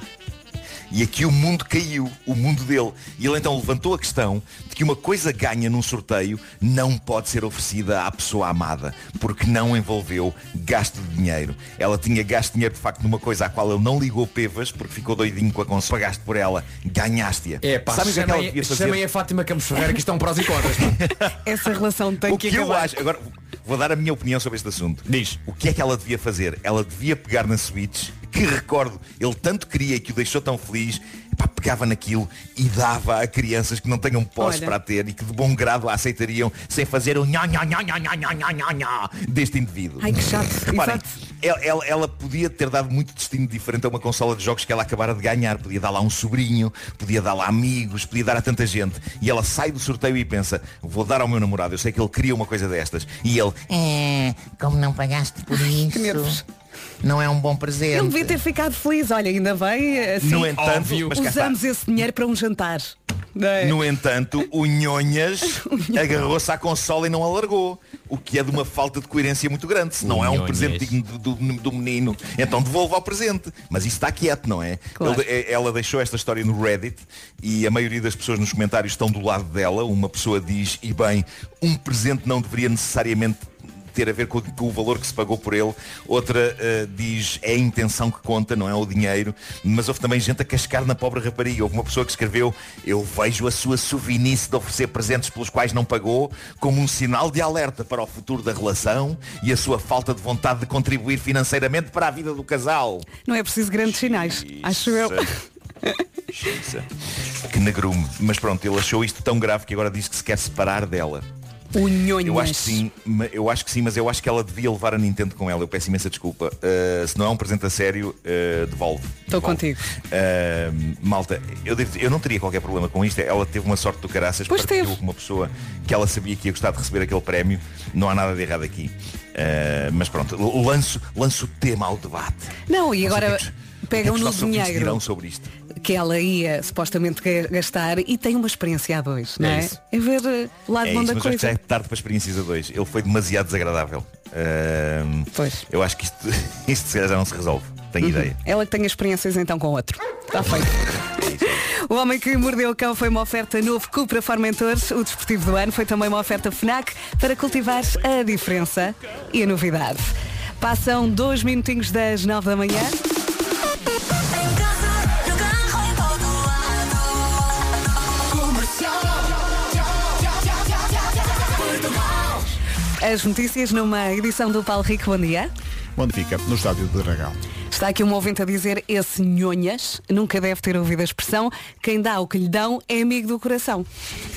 E aqui o mundo caiu, o mundo dele. E ele então levantou a questão de que uma coisa ganha num sorteio não pode ser oferecida à pessoa amada, porque não envolveu gasto de dinheiro. Ela tinha gasto dinheiro de facto numa coisa à qual ele não ligou pevas, porque ficou doidinho com a consola. Pagaste por ela, ganhaste-a. É pá, o que é que ela chamem, devia fazer? chamem a Fátima Campos Ferreira que isto é um prós e contras. [laughs] Essa relação tem o que que eu acho, agora vou dar a minha opinião sobre este assunto. Diz. O que é que ela devia fazer? Ela devia pegar na Switch, que recordo, ele tanto queria que o deixou tão feliz, pá, pegava naquilo e dava a crianças que não tenham posse Olha. para ter e que de bom grado a aceitariam sem fazer o nha, nha, nha, nha, nha, nha, nha, nha, deste indivíduo. Ai, que chato. Reparem, ela, ela- ela podia ter dado muito destino diferente a uma consola de jogos que ela acabara de ganhar. Podia dar lá um sobrinho, podia dar lá amigos, podia dar a tanta gente. E ela sai do sorteio e pensa, vou dar ao meu namorado, eu sei que ele queria uma coisa destas. E ele, É, como não pagaste por isso? Não é um bom presente. Ele devia ter ficado feliz. Olha, ainda bem, assim, No entanto, óbvio. usamos esse dinheiro para um jantar. É? No entanto, [laughs] o Nhonhas agarrou-se à consola e não a largou. O que é de uma falta de coerência muito grande. Se não O é um Nhonhas. presente digno do, do- do menino, então devolva ao presente. Mas isso está quieto, não é? Claro. Ele- eh, ela deixou esta história no Reddit e a maioria das pessoas nos comentários estão do lado dela. Uma pessoa diz, e bem, um presente não deveria necessariamente ter a ver com, com o valor que se pagou por ele. Outra eh, diz é a intenção que conta, não é o dinheiro. Mas houve também gente a cascar na pobre rapariga. Houve uma pessoa que escreveu eu vejo a sua sovinice de oferecer presentes pelos quais não pagou como um sinal de alerta para o futuro da relação e a sua falta de vontade de contribuir financeiramente para a vida do casal. Não é preciso grandes sinais, acho eu. [laughs] Que negrume. Mas pronto, ele achou isto tão grave que agora diz que se quer separar dela. O nhonhas. Eu acho que sim, eu acho que sim, mas eu acho que ela devia levar a Nintendo com ela. Eu peço imensa desculpa. Uh, se não é um presente a sério, uh, devolve. Estou contigo. Uh, malta, eu, devo- eu não teria qualquer problema com isto. Ela teve uma sorte do caraças, Pois partilhou teve. com uma pessoa que ela sabia que ia gostar de receber aquele prémio. Não há nada de errado aqui. Mas pronto, lanço, lanço o tema ao debate. Não, e Não agora o é é pegam os no dinheiro sobre isto. que ela ia supostamente ga- gastar e tem uma experiência a dois, não É é? isso. É ver eh, o lado É bom isso, da mas coisa. é tarde para experiências a dois. Ele foi demasiado desagradável. Pois. Eu acho que isto, [laughs] isto se calhar já não se resolve. Tenho Uhum. ideia. Ela que tem experiências então com outro. Está feito. É O Homem que Mordeu o Cão foi uma oferta novo Cupra Formentores. O desportivo do ano foi também uma oferta FNAC para cultivar a diferença e a novidade. Passam dois minutinhos das nove da manhã. As notícias numa edição do Paulo Rico. Bom dia. Onde fica? No estádio de Dragão. Está aqui um ouvinte a dizer esse nhonhas nunca deve ter ouvido a expressão quem dá o que lhe dão é amigo do coração.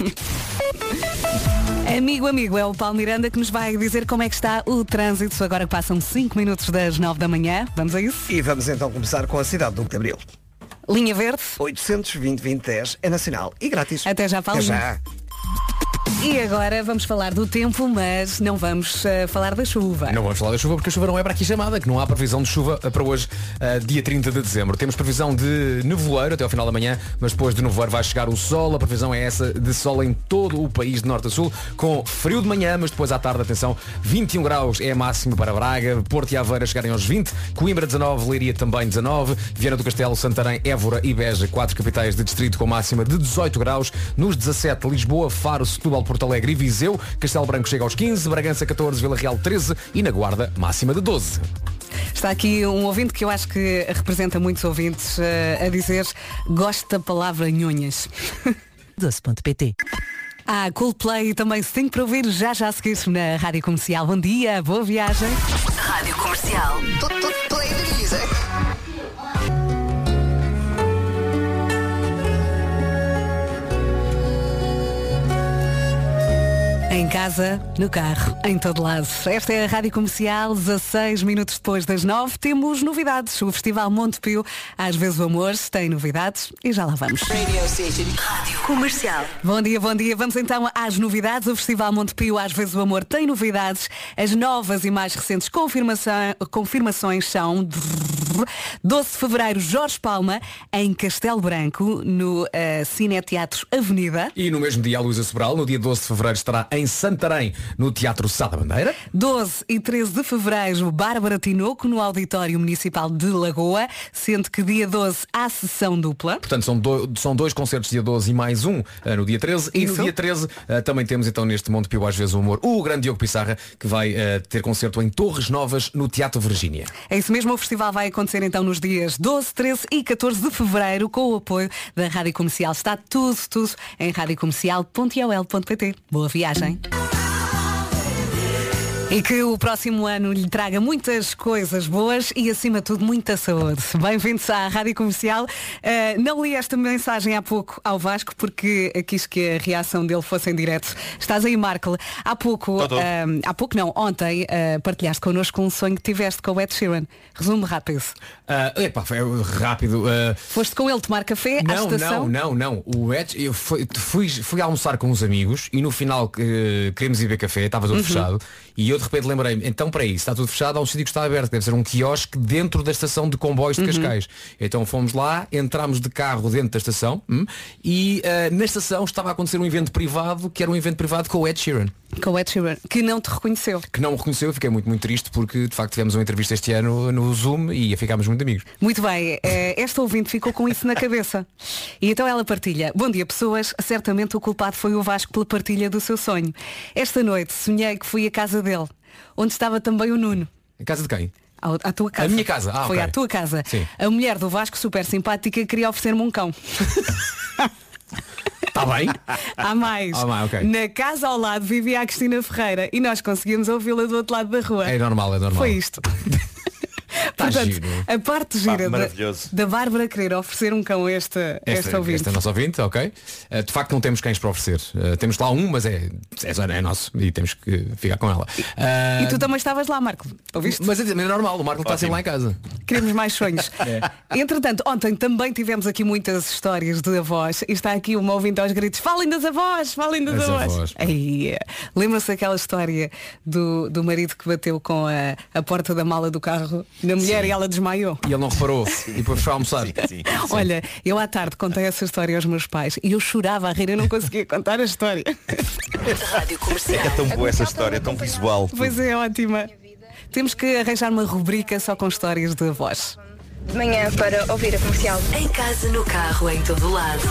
[laughs] amigo, amigo, é o Paulo Miranda que nos vai dizer como é que está o trânsito. Agora que passam 5 minutos das 9 da manhã. Vamos a isso? E vamos então começar com a cidade do de Abril. Linha Verde. 820 2010 é nacional e grátis. Até já, Paulo. Até já. E agora vamos falar do tempo, mas não vamos eh, falar da chuva. Não vamos falar da chuva porque a chuva não é para aqui chamada, que não há previsão de chuva eh, para hoje, eh, dia 30 de dezembro. Temos previsão de nevoeiro até ao final da manhã, mas depois de nevoeiro vai chegar o sol. A previsão é essa de sol em todo o país de norte a sul, com frio de manhã, mas depois à tarde, atenção, 21 graus é máximo para Braga, Porto e Aveira chegarem aos 20, Coimbra 19, Leiria também 19, Viana do Castelo, Santarém, Évora e Beja, quatro capitais de distrito com máxima de 18 graus. Nos 17, Lisboa, Faro, Setúbal, Porto Alegre e Viseu. Castelo Branco chega aos 15, Bragança 14, Vila Real 13 e na Guarda máxima de 12. Está aqui um ouvinte que eu acho que representa muitos ouvintes eh, a dizer gosto da palavra nhonhas. Doce.pt Ah, Coldplay também se tem para ouvir já já a seguir na Rádio Comercial. Bom dia, boa viagem. Rádio Comercial. Play the music. Em casa, no carro, em todo lado. Esta é a Rádio Comercial, 16 minutos depois das 9. Temos novidades. O Festival Montepio, às vezes o amor, tem novidades e já lá vamos. Rádio Comercial. Bom dia, bom dia. Vamos então às novidades. O Festival Montepio, às vezes o amor, tem novidades. As novas e mais recentes confirmação- confirmações são 12 de Fevereiro, Jorge Palma, em Castelo Branco, no Cineteatro Avenida. E no mesmo dia a Luísa Sobral, no dia 12 de Fevereiro, estará em Santarém, no Teatro Sá da Bandeira. 12 e 13 de fevereiro, Bárbara Tinoco, no Auditório Municipal de Lagoa, sendo que dia 12 há sessão dupla. Portanto, são, do- são dois concertos dia 12 e mais um eh, no dia 13. E Isso. no dia 13 eh, também temos então neste Monte Pio às vezes o humor o grande Diogo Pissarra, que vai eh, ter concerto em Torres Novas, no Teatro Virgínia. É isso mesmo, o festival vai acontecer então nos dias 12, 13 e 14 de fevereiro, com o apoio da Rádio Comercial. Está tudo, tudo em radiocomercial.ol.pt. Boa viagem. bye. E que o próximo ano lhe traga muitas coisas boas e, acima de tudo, muita saúde. Bem-vindos à Rádio Comercial. Uh, não li esta mensagem há pouco ao Vasco porque quis que a reação dele fosse em direto. Estás aí, Marco. Há pouco, uh, há pouco não, ontem uh, partilhaste connosco um sonho que tiveste com o Ed Sheeran. Resumo rápido. Ah, epá, foi rápido. Foste com ele tomar café à não, estação? não, não, não. O Ed, eu fui, fui, fui almoçar com uns amigos e no final queríamos ir beber café, estava tudo Uhum. fechado e eu de repente lembrei-me, então para isso, está tudo fechado, há um sítio que está aberto, deve ser um quiosque dentro da estação de comboios de Uhum. Cascais. Então fomos lá, entramos de carro dentro da estação hum, e ah, na estação estava a acontecer um evento privado, que era um evento privado com o Ed Sheeran. Com o Ed Sheeran, que não te reconheceu. Que não me reconheceu, eu fiquei muito, muito triste porque de facto tivemos uma entrevista este ano no Zoom e ficámos muito amigos. Muito bem, eh, esta ouvinte ficou com isso na cabeça. E então ela partilha. Bom dia, pessoas. Certamente o culpado foi o Vasco pela partilha do seu sonho. Esta noite sonhei que fui à casa dele, onde estava também o Nuno. Em casa de quem? À tua casa. A minha casa? Ah, Foi ok. à tua casa. Sim. A mulher do Vasco, super simpática, queria oferecer-me um cão. [laughs] Está bem? Há mais. Ah, mais, ok. Na casa ao lado vivia a Cristina Ferreira e nós conseguimos ouvi-la do outro lado da rua. É normal, é normal. Foi isto. [laughs] Tá Portanto, giro. a parte gira da, maravilhoso. da Bárbara querer oferecer um cão a esta, esta Esta, ouvinte. esta é a nossa ouvinte, ok. Uh, de facto não temos cães para oferecer. Uh, temos lá um, mas é, é, é nosso e temos que ficar com ela. Uh, E tu também estavas lá, Marco. Ouviste? Mas é, é normal, o Marco está sempre lá em casa. Queremos mais sonhos. [laughs] Entretanto, ontem também tivemos aqui muitas histórias de avós e está aqui uma ouvinte aos gritos, falem das avós, falem das As avós. avós, pá. Aí, Lembra-se daquela história do, do marido que bateu com a, a porta da mala do carro na mulher e ela desmaiou. E ele não reparou e depois foi almoçar. Olha, eu à tarde contei essa história aos meus pais e eu chorava a rir, eu não conseguia contar a história. É tão boa essa história, tão visual. Pois é, ótima. Temos que arranjar uma rubrica só com histórias de avós. De manhã para ouvir a comercial. Em casa, no carro, em todo lado.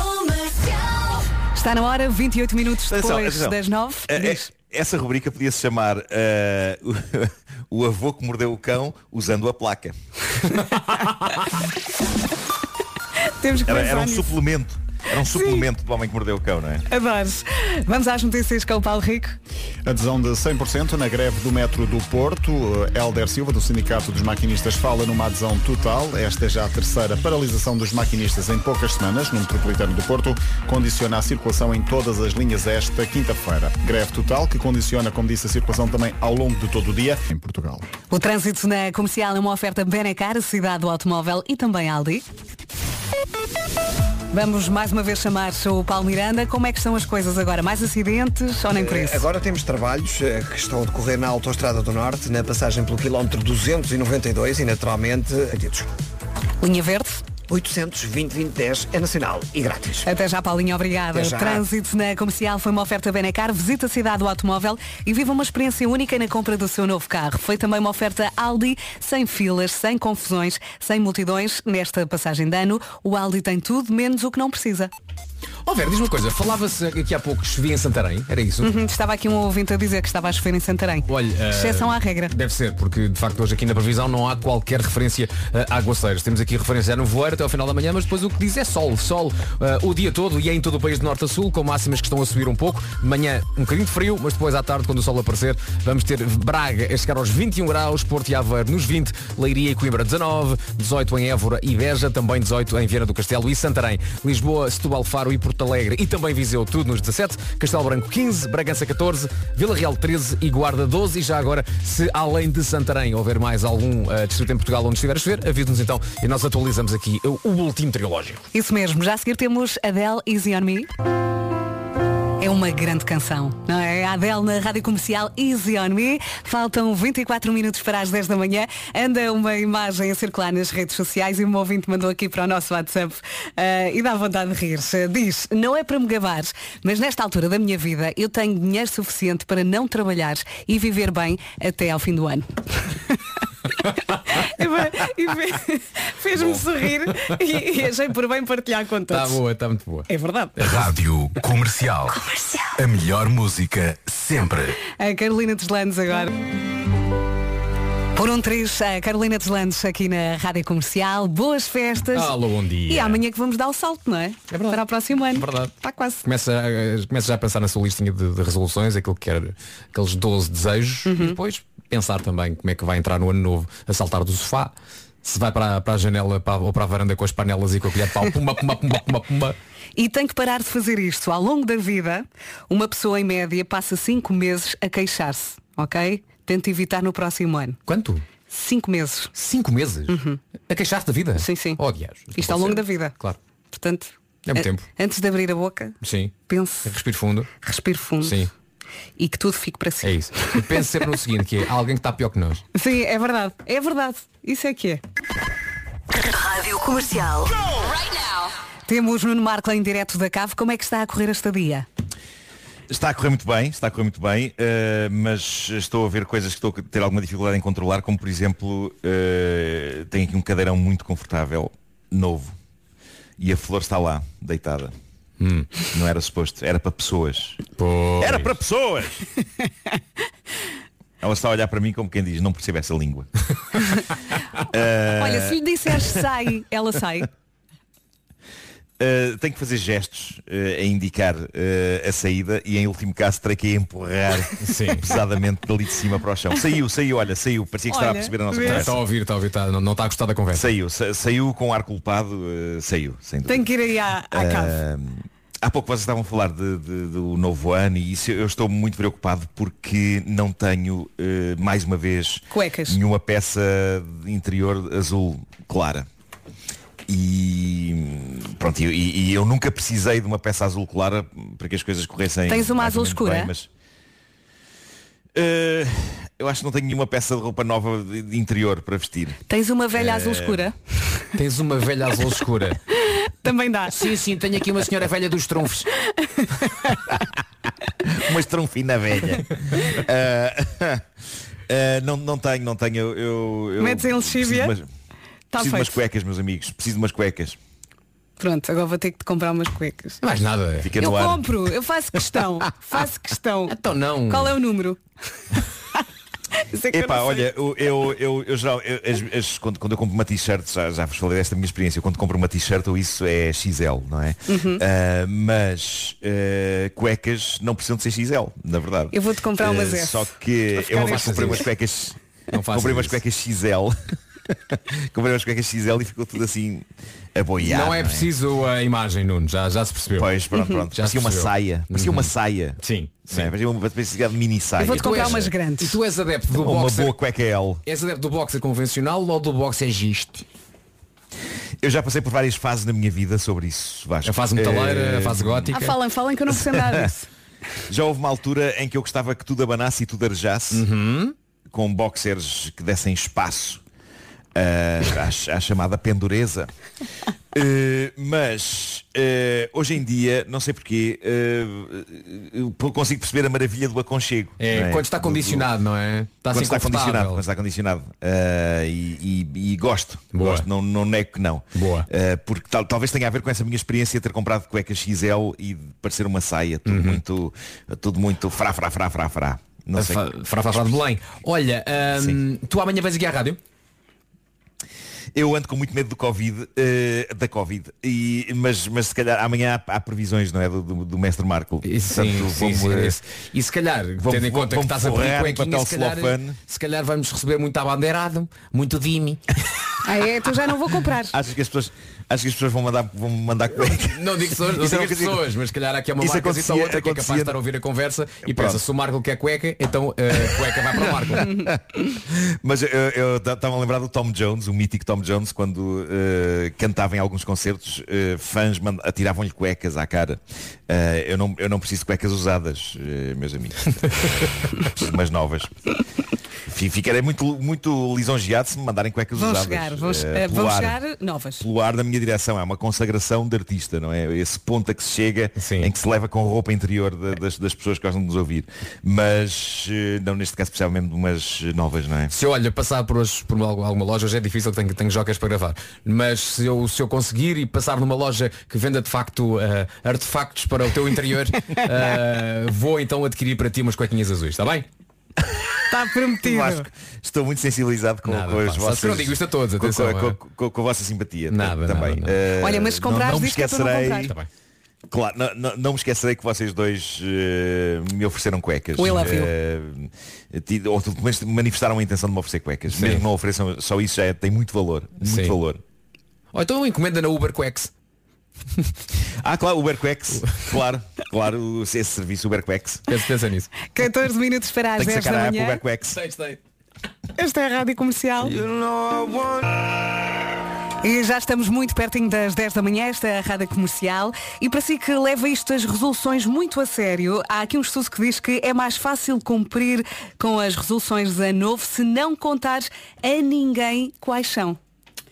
Está na hora, 28 minutos depois Atenção, atenção. das 9. Eh, eh, Diz. Essa rubrica podia se chamar eh, [laughs] o, o avô que mordeu o cão usando a placa. [laughs] Temos que Era, era um nisso. suplemento. Era um suplemento do homem que mordeu o cão, não é? Adores. Vamos às notícias com o Paulo Rico. Adesão de 100% na greve do metro do Porto. Helder Silva, do Sindicato dos Maquinistas, fala numa adesão total. Esta é já a terceira paralisação dos maquinistas em poucas semanas no Metropolitano do Porto. Condiciona a circulação em todas as linhas esta quinta-feira. Greve total que condiciona, como disse, a circulação também ao longo de todo o dia em Portugal. O trânsito na comercial é uma oferta Benacar, cidade do automóvel e também Aldi. Vamos mais uma vez chamar o Paulo Miranda. Como é que estão as coisas agora? Mais acidentes ou nem por Eh, isso? Agora temos trabalhos eh, que estão a decorrer na Autostrada do Norte, na passagem pelo quilómetro 292 e naturalmente adidos. Linha Verde? 800 2010 é nacional e grátis. Até já, Paulinho, obrigada. Até já. Trânsito na comercial foi uma oferta Benacar. Visita a cidade do automóvel e viva uma experiência única na compra do seu novo carro. Foi também uma oferta Aldi, sem filas, sem confusões, sem multidões. Nesta passagem de ano, o Aldi tem tudo menos o que não precisa. Ó Vera, diz uma coisa, falava-se aqui há pouco que chovia em Santarém, era isso? Uhum, estava aqui um ouvinte a dizer que estava a chover em Santarém. Olha, eh, Exceção à regra. Deve ser, porque de facto hoje aqui na previsão não há qualquer referência eh, a aguaceiros. Temos aqui referência a nevoeiro até ao final da manhã, mas depois o que diz é sol. Sol eh, o dia todo e é em todo o país de norte a sul, com máximas que estão a subir um pouco. Manhã um bocadinho de frio, mas depois à tarde, quando o sol aparecer, vamos ter Braga a chegar aos 21 graus, Porto e Aveiro nos 20, Leiria e Coimbra 19, 18 em Évora e Beja, também 18 em Viana do Castelo e Santarém. Lisboa, Setúbal, Faro e Porto Alegre e também Viseu, tudo nos 17, Castelo Branco 15, Bragança 14, Vila Real 13 e Guarda 12 e já agora, se além de Santarém houver mais algum eh, distrito em Portugal onde estiver a chover, avise-nos então e nós atualizamos aqui o, o último triológico. Isso mesmo. Já a seguir temos Adele Easy on Me. É uma grande canção, não é? A Adele na rádio comercial Easy on Me. Faltam 24 minutos para as 10 da manhã. Anda uma imagem a circular nas redes sociais e um ouvinte mandou aqui para o nosso WhatsApp eh, e dá vontade de rir. Diz, não é para me gabar, mas nesta altura da minha vida eu tenho dinheiro suficiente para não trabalhar e viver bem até ao fim do ano. [laughs] E fe- [laughs] Fez-me sorrir e, e achei por bem partilhar com todos. Está boa, está muito boa. É verdade. Rádio Comercial. A melhor música sempre. A Carolina Deslandes agora. Por um triz, a Carolina Deslandes aqui na Rádio Comercial. Boas festas. Alô, bom dia. E amanhã que vamos dar o salto, não é? É verdade. Para o próximo ano. É verdade. Está quase. Começa, a- começa já a pensar na sua listinha de, de resoluções, aquilo que quer, aqueles 12 desejos, e depois pensar também como é que vai entrar no ano novo, a saltar do sofá, se vai para, a- para a janela para- ou para a varanda com as panelas e com a colher de pau, pumba, pumba, pumba, pumba, pumba. E tem que parar de fazer isto. Ao longo da vida, uma pessoa em média passa 5 meses a queixar-se, ok? Tente evitar no próximo ano. Quanto? 5 meses. Cinco meses? A queixar-te da vida? Sim, sim. Oh, diacho. Isto ao longo da vida. Claro. Portanto, É muito tempo. antes de abrir a boca, Sim. pense, Respiro fundo. respire fundo Sim. e que tudo fique para si. É isso. E pense sempre no seguinte, que é alguém que está pior que nós. Sim, é verdade. É verdade. Isso é que é. Rádio Comercial. Temos Nuno Marco em direto da cave. Como é que está a correr a estadia? Está a correr muito bem, está a correr muito bem, eh, mas estou a ver coisas que estou a ter alguma dificuldade em controlar, como por exemplo, eh, tenho aqui um cadeirão muito confortável, novo, e a flor está lá, deitada. Não era suposto, era para pessoas. Era para pessoas! [laughs] Ela está a olhar para mim como quem diz, não percebe essa língua. [laughs] Eh, Olha, se lhe disseres sai, ela sai. Uh, tenho que fazer gestos uh, a indicar uh, a saída e em último caso terei que a empurrar [laughs] pesadamente dali de cima para o chão. Saiu, saiu, olha, saiu, parecia que estava a Olha, perceber a nossa conversa. Está a ouvir, está a ouvir, está, não, não está a gostar da conversa. Saiu, sa- saiu com ar culpado, uh, saiu, sem dúvida. Tenho que ir aí à, à cave. Uh, há pouco vocês estavam a falar de- de- do novo ano e isso eu estou muito preocupado porque não tenho, uh, mais uma vez, Cuecas. nenhuma peça de interior azul clara. E pronto, e, e eu nunca precisei de uma peça azul clara para que as coisas corressem. Tens uma azul escura? bem, mas, eh, eu acho que não tenho nenhuma peça de roupa nova de, de interior para vestir. Tens uma velha azul Eh, escura? [laughs] Tens uma velha azul escura. [laughs] Também dá. Sim, sim, tenho aqui uma senhora velha dos trunfos. [laughs] uma estronfina velha. Ah, não, não tenho, não tenho. Eu, eu, Metes em lexívia? Preciso de umas, Tá preciso de umas feito. cuecas, meus amigos. Preciso de umas cuecas. Pronto, agora vou ter que te comprar umas cuecas. Mais nada. Fica Eu no ar. compro, eu faço questão. [laughs] faço questão. Então não. Qual é o número? [laughs] É eu Epá, olha, eu, eu, eu, eu geral, eu- as- as- quando, quando eu compro uma t-shirt, já, já vos falei desta minha experiência, eu quando compro uma t-shirt ou isso é XL, não é? Uhum. Ah, mas ah, cuecas não precisam de ser XL, na verdade. Eu vou-te comprar umas S. Só que eu uma vez comprei umas cuecas. Não comprei umas isso. cuecas XL. [laughs] comprei umas cuecas XL e ficou tudo assim a boiar. não é preciso a imagem, Nuno, já, já se percebeu. Pois, pronto, pronto. Já se Parecia uma saia. Parecia uma Uhum. saia. Sim, Não é? Parecia uma, parecia uma mini saia. Eu vou-te comprar umas grandes. E tu és adepto do Uma boxer. boa cueca L. És adepto do boxer convencional ou do boxer giste? Eu já passei por várias fases na minha vida sobre isso, Vasco. A fase metaleira, Eh, a fase gótica. Ah, falem, falem que eu não percebo nada [laughs] disso. Já houve uma altura em que eu gostava que tudo abanasse e tudo arejasse Uhum. com boxers que dessem espaço à, à chamada pendureza. Eh, mas eh, hoje em dia, não sei porquê, eh, eu consigo perceber a maravilha do aconchego. É, não quando está Do- do- condicionado, não é? Está quando assim está condicionado, quando está condicionado. E, e- e gosto, Boa. gosto, não, não nego que não. Boa. Porque tal- talvez tenha a ver com essa minha experiência de ter comprado cuecas XL e de parecer uma saia, tudo Uhum. muito, tudo muito frá, frá, frá, frá, frá. Não sei. Fra- Fra, fra, fra de Belém. Olha, hum, tu amanhã vais aqui à rádio? Eu ando com muito medo do Covid, eh, da Covid, e, mas, mas se calhar amanhã há, há previsões, não é? Do, do, do mestre Marco. Sim, sim, sim, eh, esse. E se calhar, vamos- tendo em conta que vamos estás a pedir cuequinha, se calhar, se calhar vamos receber muito abandeirado, muito dimi. Ah, é? Então já não vou comprar. Achas que as pessoas, achas que as pessoas vão mandar, vão mandar cueca? [laughs] Não digo pessoas, não Isso digo é as pessoas, mas se calhar aqui é uma Isso marca acontecia- outra que é capaz de estar a ouvir a conversa e Pronto. pensa, se o Marco quer cueca, então a cueca vai para o Marco. [laughs] Mas eu estava a lembrar do Tom Jones, o mítico Tom Jones, quando eh, cantava em alguns concertos, eh, fãs atiravam-lhe cuecas à cara. Eh, eu, não, eu não preciso de cuecas usadas, meus amigos. [laughs] umas novas. Fi- Ficarei muito, muito lisonjeado se me mandarem cuecas Vão usadas. chegar, vão, pelo vão ar. chegar novas. pelo ar da minha direção. É uma consagração de artista, não é? Esse ponto a que se chega em que se leva com roupa interior da- das, das pessoas que gostam de nos ouvir. Mas eh, não neste caso precisava mesmo de umas novas, não é? Se eu olha passar por, hoje, por alguma loja, hoje é difícil que tenho, tenho jocas para gravar. Mas se eu, se eu conseguir e passar numa loja que venda de facto eh, artefactos para o teu interior, [laughs] eh, vou então adquirir para ti umas cuequinhas azuis, está bem? Está prometido. Vasco, estou muito sensibilizado com, Nada, com as pá, vossas. não digo isto a todos, com- atenção, com, é? com- com- com a vossa simpatia. Nada, também. nada, nada. Eh, Olha, mas se não- comprares não, me diz que para não esquecerei. comprar. Tá. Claro, não, não- não me esquecerei que vocês dois eh, me ofereceram cuecas. Eh, ti- ou pelo menos manifestaram a intenção de me oferecer cuecas. Sim. Mesmo não ofereçam, só isso já é- tem muito valor. Muito Sim. valor. Ou então encomenda na Uber Quex. [laughs] Ah, claro, Uber Quex. claro, claro, esse serviço Uber Quex. Pensa, pensa nisso. 14 minutos para as Tem que 10 sacar da a app manhã. Uber Quex. Esta é a Rádio Comercial. E já estamos muito pertinho das 10 da manhã, esta é a Rádio Comercial. E para si que leva isto as resoluções muito a sério, há aqui um estudo que diz que é mais fácil cumprir com as resoluções de ano novo se não contares a ninguém quais são.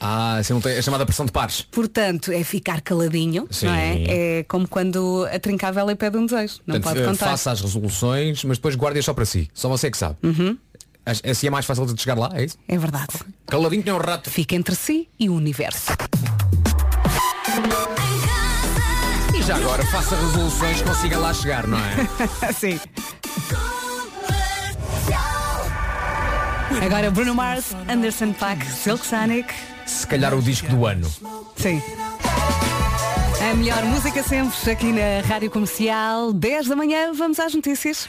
Ah, assim não tem a chamada pressão de pares. Portanto, é ficar caladinho, Sim. não é? É como quando a trincável pede um desejo. Não Portanto, pode contar. faça as resoluções, mas depois guarde só para si. Só você que sabe. Uhum. As- Assim é mais fácil de chegar lá, é isso? É verdade. Caladinho que nem um rato. Fica entre si e o universo. E já agora faça resoluções consiga lá chegar, não é? [laughs] Sim. Agora Bruno Mars, Anderson Paak, Silk Sonic. Se calhar o disco do ano. Sim. A melhor música sempre aqui na Rádio Comercial. 10 da manhã, vamos às notícias.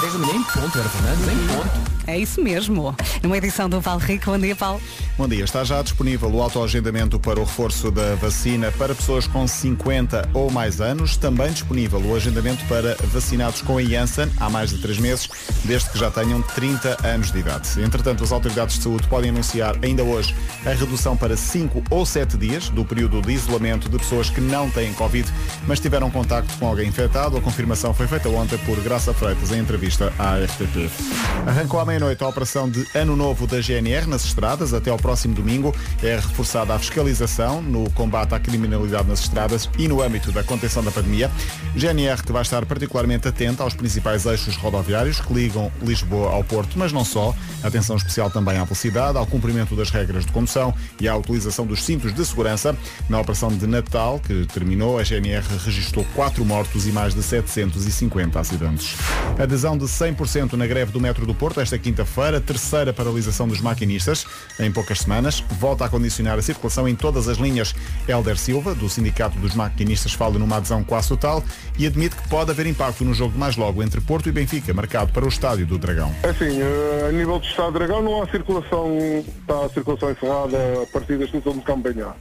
10 da manhã em ponto, era Fernando, em ponto. É isso mesmo. Numa edição do Paulo Rico. Bom dia, Paulo. Bom dia, está já disponível o autoagendamento para o reforço da vacina para pessoas com 50 ou mais anos. Também disponível o agendamento para vacinados com a Janssen há mais de 3 meses, desde que já tenham 30 anos de idade. Entretanto, as autoridades de saúde podem anunciar ainda hoje a redução para 5 ou 7 dias do período de isolamento de pessoas que não têm Covid, mas tiveram contacto com alguém infectado. A confirmação foi feita ontem por Graça Freitas em entrevista à RTP. Arrancou à meia-noite a operação de Ano Novo da GNR nas estradas até ao próximo domingo. É reforçada a fiscalização no combate à criminalidade nas estradas e no âmbito da contenção da pandemia. GNR que vai estar particularmente atenta aos principais eixos rodoviários que ligam Lisboa ao Porto, mas não só. Atenção especial também à velocidade, ao cumprimento das regras de condução e à utilização dos cintos de segurança. Na operação de Natal, que terminou, a GNR registrou 4 mortos e mais de 750 acidentes. Adesão de 100% na greve do metro do Porto esta quinta-feira, terceira paralisação dos maquinistas em poucas semanas, volta a condicionar a circulação em todas as linhas. Helder Silva, do Sindicato dos Maquinistas, fala numa adesão quase total e admite que pode haver impacto no jogo mais logo entre Porto e Benfica, marcado para o Estádio do Dragão. Assim, eh, a nível do Estado de Dragão não há circulação, está a circulação encerrada a partir da estação de Campanhar.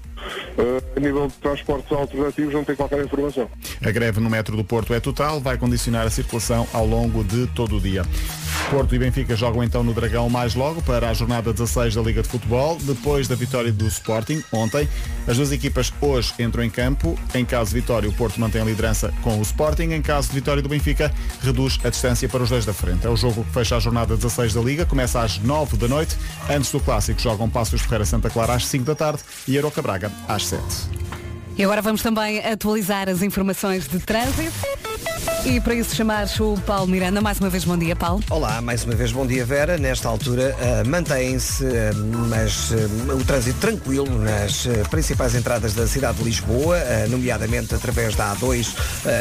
Eh, a nível de transportes alternativos não tem qualquer informação. A greve no metro do Porto é total, vai condicionar a circulação ao longo de todo o dia. Porto e Benfica jogam então no Dragão mais logo para a jornada 16 da Liga de Futebol, depois da vitória do Sporting ontem. As duas equipas hoje entram em campo. Em caso de vitória, o Porto mantém a liderança com o Sporting. Em caso de vitória do Benfica, reduz a distância para os dois da frente. É o jogo que fecha a jornada 16 da Liga. Começa às 9 da noite. Antes do Clássico, jogam Passos Ferreira Santa Clara às 5 da tarde e Aroca Braga às 7. E agora vamos também atualizar as informações de trânsito. E para isso chamar o Paulo Miranda. Mais uma vez, bom dia, Paulo. Olá, mais uma vez bom dia Vera. Nesta altura uh, mantém-se, uh, mas uh, o trânsito tranquilo nas principais entradas da cidade de Lisboa, nomeadamente através da A2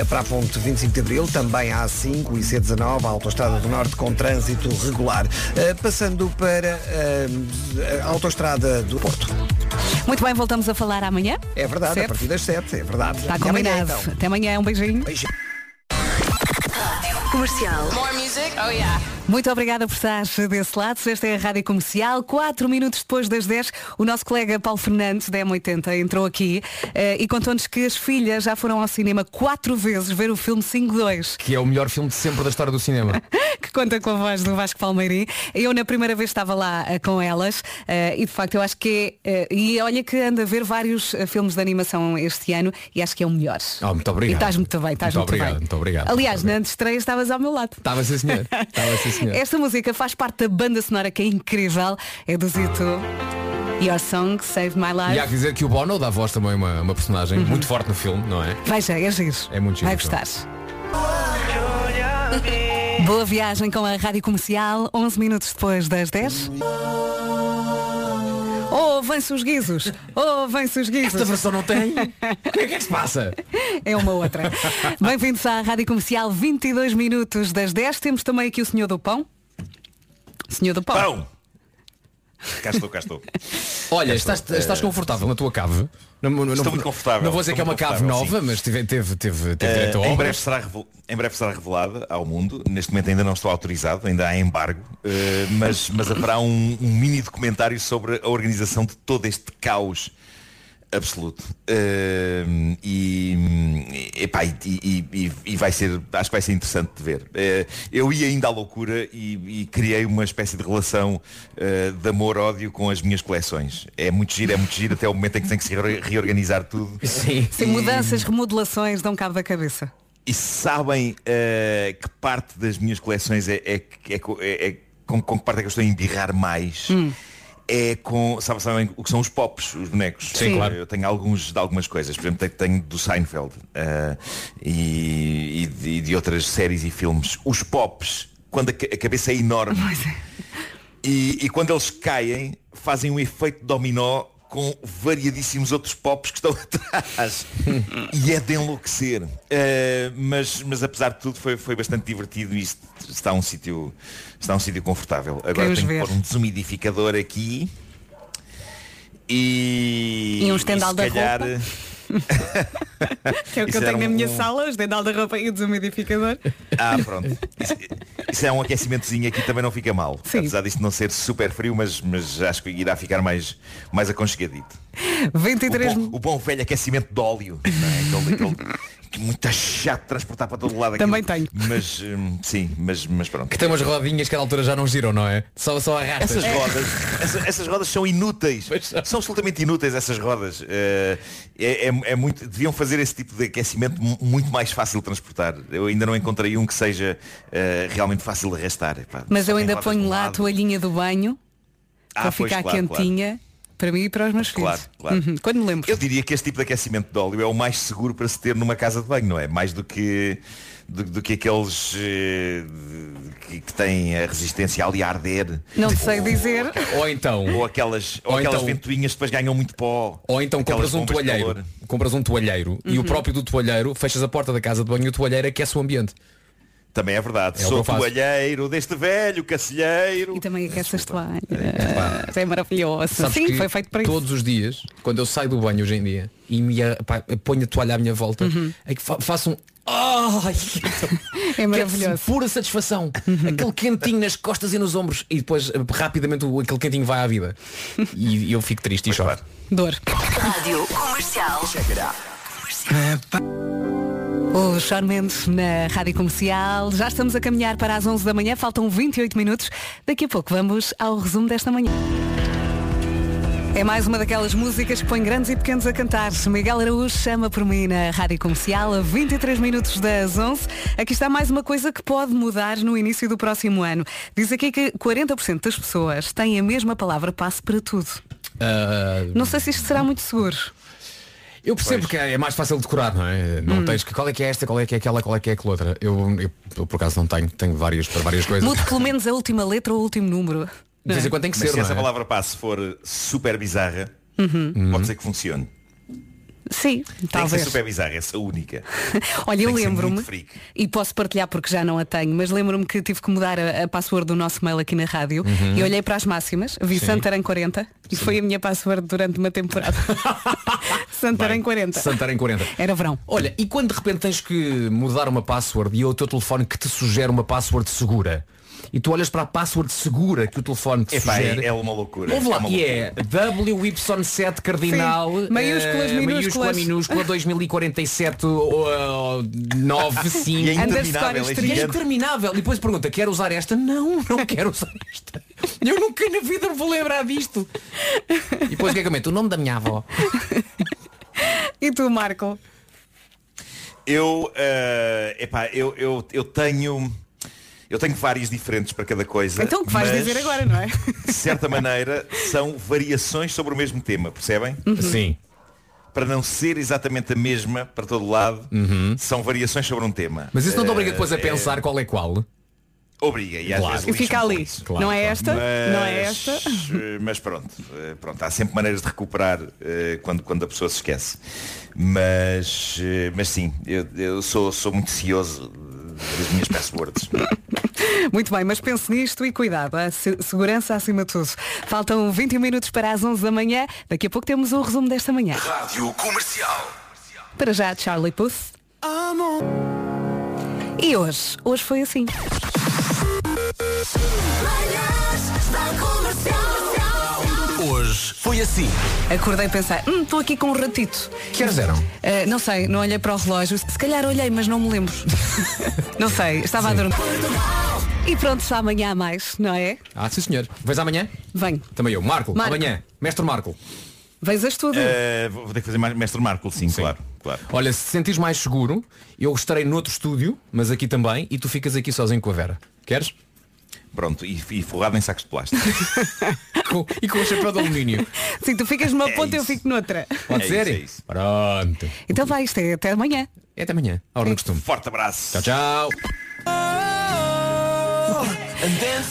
para a ponte 25 de Abril, também a A5 e C19, a Autostrada do Norte com trânsito regular. passando para a Autostrada do Porto. Muito bem, voltamos a falar amanhã. É verdade, Certo? a partir das 7, é verdade. Está E amanhã, combinado. então. Até amanhã, um beijinho. Comercial. More music? Oh yeah. Muito obrigada por estar desse lado. Esta é a Rádio Comercial. Quatro minutos depois das 10, o nosso colega Paulo Fernandes, da M80, entrou aqui eh, e contou-nos que as filhas já foram ao cinema quatro vezes ver o filme 5-2, Que é o melhor filme de sempre da história do cinema. [laughs] que conta com a voz do Vasco Palmeirim. Eu, na primeira vez, estava lá eh, com elas eh, e, de facto, eu acho que é... e olha que anda a ver vários filmes de animação este ano e acho que é o melhor. Oh, muito obrigado. E estás muito bem, estás Muito muito, obrigado, bem. muito obrigado. Aliás, na estreia estavas ao meu lado. Estava sim senhor. [laughs] Estava sim senhor. Esta música faz parte da banda sonora que é incrível. É do Zito. Your Song Save My Life. E há que dizer que o Bono dá voz também a uma, uma personagem Uhum. muito forte no filme, não é? Veja, é giro. É muito giro, Vai então. gostar. Boa viagem com a Rádio Comercial, 11 minutos depois das 10. Oh, vem-se os guizos! Oh, vem-se os guizos! Esta versão não tem? [laughs] O que é que se passa? É uma outra. Bem-vindos à Rádio Comercial, 22 minutos das 10. Temos também aqui o Senhor do Pão. Senhor do Pão. Pão! Cá estou, cá estou. Olha, Cá estás, estou. estás Eh, confortável na tua cave? Não, não- Estou não- muito confortável. Não vou dizer que é uma cave nova, mas teve, teve, teve, teve Eh, direito a em, obras. breve será em breve será revelada ao mundo. Neste momento ainda não estou autorizado, ainda há embargo, eh, mas, mas haverá um, um mini documentário sobre a organização de todo este caos absoluto. Eh, e, epá, e, e- e- vai ser, acho que vai ser interessante de ver. Eh, eu ia ainda à loucura e, e criei uma espécie de relação eh, de amor-ódio com as minhas coleções. É muito giro, é muito giro até o momento em que tem que se re- reorganizar tudo. Sim. Sim, mudanças, remodelações, dão cabo da cabeça. E sabem eh, que parte das minhas coleções é, é, é, é- é- com, com que parte é que eu estou a embirrar mais? É com, sabe- sabem o que são os pops, os bonecos? Sim, claro. Eu tenho alguns de algumas coisas, por exemplo, tenho, do Seinfeld eh, e, e de, outras séries e filmes. Os pops, quando a, ca- a cabeça é enorme e, e quando eles caem, fazem um efeito dominó com variadíssimos outros pops que estão [laughs] atrás. e é de enlouquecer. Eh, mas, mas apesar de tudo foi, foi bastante divertido e isto está um sítio está um sítio confortável. Agora Queremos tenho ver. que pôr um desumidificador aqui. E, E um estendal se da calhar, roupa. [laughs] É o que Isso eu tenho na um- minha sala, os dedal da roupa e o desumidificador. Ah, pronto. Isso, isso é um aquecimentozinho aqui também não fica mal. Sim. Apesar disto não ser super frio, mas, mas acho que irá ficar mais, mais aconchegadito. 23 O bom, o bom velho aquecimento de óleo. não é? Aquele, aquele, é muito chato transportar para todo lado. Também aquilo. Mas hum, sim, mas, mas pronto. Que tem umas rodinhas que à altura já não giram, não é? Só, só arrastas. Essas rodas, essa- essas rodas são inúteis. São absolutamente inúteis essas rodas. Eh, é, é- é muito, deviam fazer esse tipo de aquecimento mu- muito mais fácil de transportar. Eu ainda não encontrei um que seja eh, realmente fácil de arrastar. Epá, Mas eu ainda ponho lá a toalhinha do banho Ah, para pois, ficar claro, quentinha para mim e para os meus Claro, filhos. claro. Uhum, Quando me lembro. Eu diria que este tipo de aquecimento de óleo é o mais seguro para se ter numa casa de banho, não é? Mais do que do, do que aqueles eh, que, que têm a resistência ali a arder. Não sei dizer. Ou então. Ou aquelas, ou Ou aquelas então- ventoinhas que depois ganham muito pó. Ou então compras um toalheiro. Compras um toalheiro e Uhum. o próprio do toalheiro fechas a porta da casa de banho e o toalheiro aquece o ambiente. Também é verdade. É o Sou toalheiro deste velho cacilheiro. E também aquece as toalhas. É maravilhoso. Sabes Sim, foi feito para isso. todos os dias, quando eu saio do banho hoje em dia e me a- pá, ponho a toalha à minha volta, Uhum. é que fa faço um Ai, [laughs] É maravilhoso. pura satisfação. Aquele quentinho nas costas e nos ombros e depois eh, rapidamente aquele quentinho vai à vida. E eu fico triste e choro. Dor. Rádio Comercial. O Sean Mendes na Rádio Comercial. Já estamos a caminhar para as 11 da manhã, faltam 28 minutos. Daqui a pouco vamos ao resumo desta manhã. É mais uma daquelas músicas que põe grandes e pequenos a cantar. Miguel Araújo chama por mim na Rádio Comercial a 23 minutos das 11. Aqui está mais uma coisa que pode mudar no início do próximo ano. Diz aqui que 40% das pessoas têm a mesma palavra passe para tudo. Ah, Não sei se isto será muito seguro. Eu percebo que é mais fácil decorar, não é? Não Hum. tens que qual é que é esta, qual é que é aquela, qual é que é aquela outra. Eu, eu, eu, por acaso não tenho, tenho várias para várias coisas. Mude pelo menos a última letra ou o último número. De vez em quando tem que Mas ser, se não essa é? palavra passe for super bizarra, Uhum. pode ser que funcione. Sim, Tem que talvez. super bizarra, essa única. [laughs] Olha, eu que lembro-me, e posso partilhar porque já não a tenho, mas lembro-me que tive que mudar a, a password do nosso mail aqui na rádio Uhum. e olhei para as máximas, vi Sim. Santarém 40 e foi a minha password durante uma temporada. [laughs] [laughs] Santarém 40. Santarém 40. Era verão. Olha, e quando de repente tens que mudar uma password e é o teu telefone que te sugere uma password segura? E tu olhas para a password segura que o telefone te Epá, sugere. é, é uma loucura. Ouve lá, é uma e é WY7 cardinal Sim, maiúsculas, minúsculas. minúscula, minúscula 2047 uh, 95 E é interminável, é E é interminável. E depois pergunta, quer usar esta? Não, não [laughs] quero usar esta. Eu nunca na vida me vou lembrar disto. E depois o que é que eu meto? O nome da minha avó. E tu, Marco? Eu, eh, epá, eu, eu, eu tenho. Eu tenho vários diferentes para cada coisa. Então o que vais mas, dizer agora, não é? [laughs] De certa maneira, são variações sobre o mesmo tema, percebem? Uhum. Sim. Para não ser exatamente a mesma para todo lado, são variações sobre um tema. Mas isso não te obriga Eh, depois a é- pensar qual é qual? Obriga, e às Claro. vezes E fica ali. Claro, não é esta? Mas, Não é esta? eh, Mas pronto, eh, pronto, há sempre maneiras de recuperar quando, quando a pessoa se esquece. Mas, mas sim, eu, eu sou, sou muito cioso das minhas passwords. [laughs] Muito bem, mas pense nisto e cuidado, a se- segurança acima de tudo. Faltam 21 minutos para as 11 da manhã. Daqui a pouco temos o resumo desta manhã. Rádio Comercial. Para já, Charlie Puth. E hoje? Hoje foi assim. Hoje foi assim. Acordei a pensar, hum, estou aqui com um ratito. Que horas eram? Ah, não sei, não olhei para o relógio. Se calhar olhei, mas não me lembro. [laughs] não sei, estava a dormir. E pronto, só amanhã há mais, não é? Ah, sim senhor. Vens amanhã? Venho. Também eu. Marco, Marco. amanhã. Mestre Marco. Vejas tudo. Eh, vou vou ter que fazer mais mestre Marco, sim, claro, claro. Olha, se te sentires mais seguro, eu estarei noutro estúdio, mas aqui também, e tu ficas aqui sozinho com a Vera. Queres? Pronto, e, e forrado em sacos de plástico. [laughs] Com- e com o chapéu de alumínio. Sim, tu ficas numa É ponta e eu fico noutra. Pode É ser? isso, é isso. Pronto. Então vai, isto é até amanhã. É até amanhã, à hora do costume. Forte abraço. Tchau, tchau.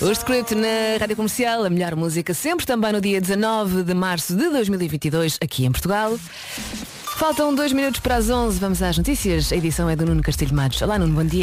O script na Rádio Comercial, a melhor música sempre, também no dia 19 de março de 2022, aqui em Portugal. Faltam dois minutos para as 11, vamos às notícias. A edição é do Nuno Castilho Matos. Olá, Nuno, bom dia.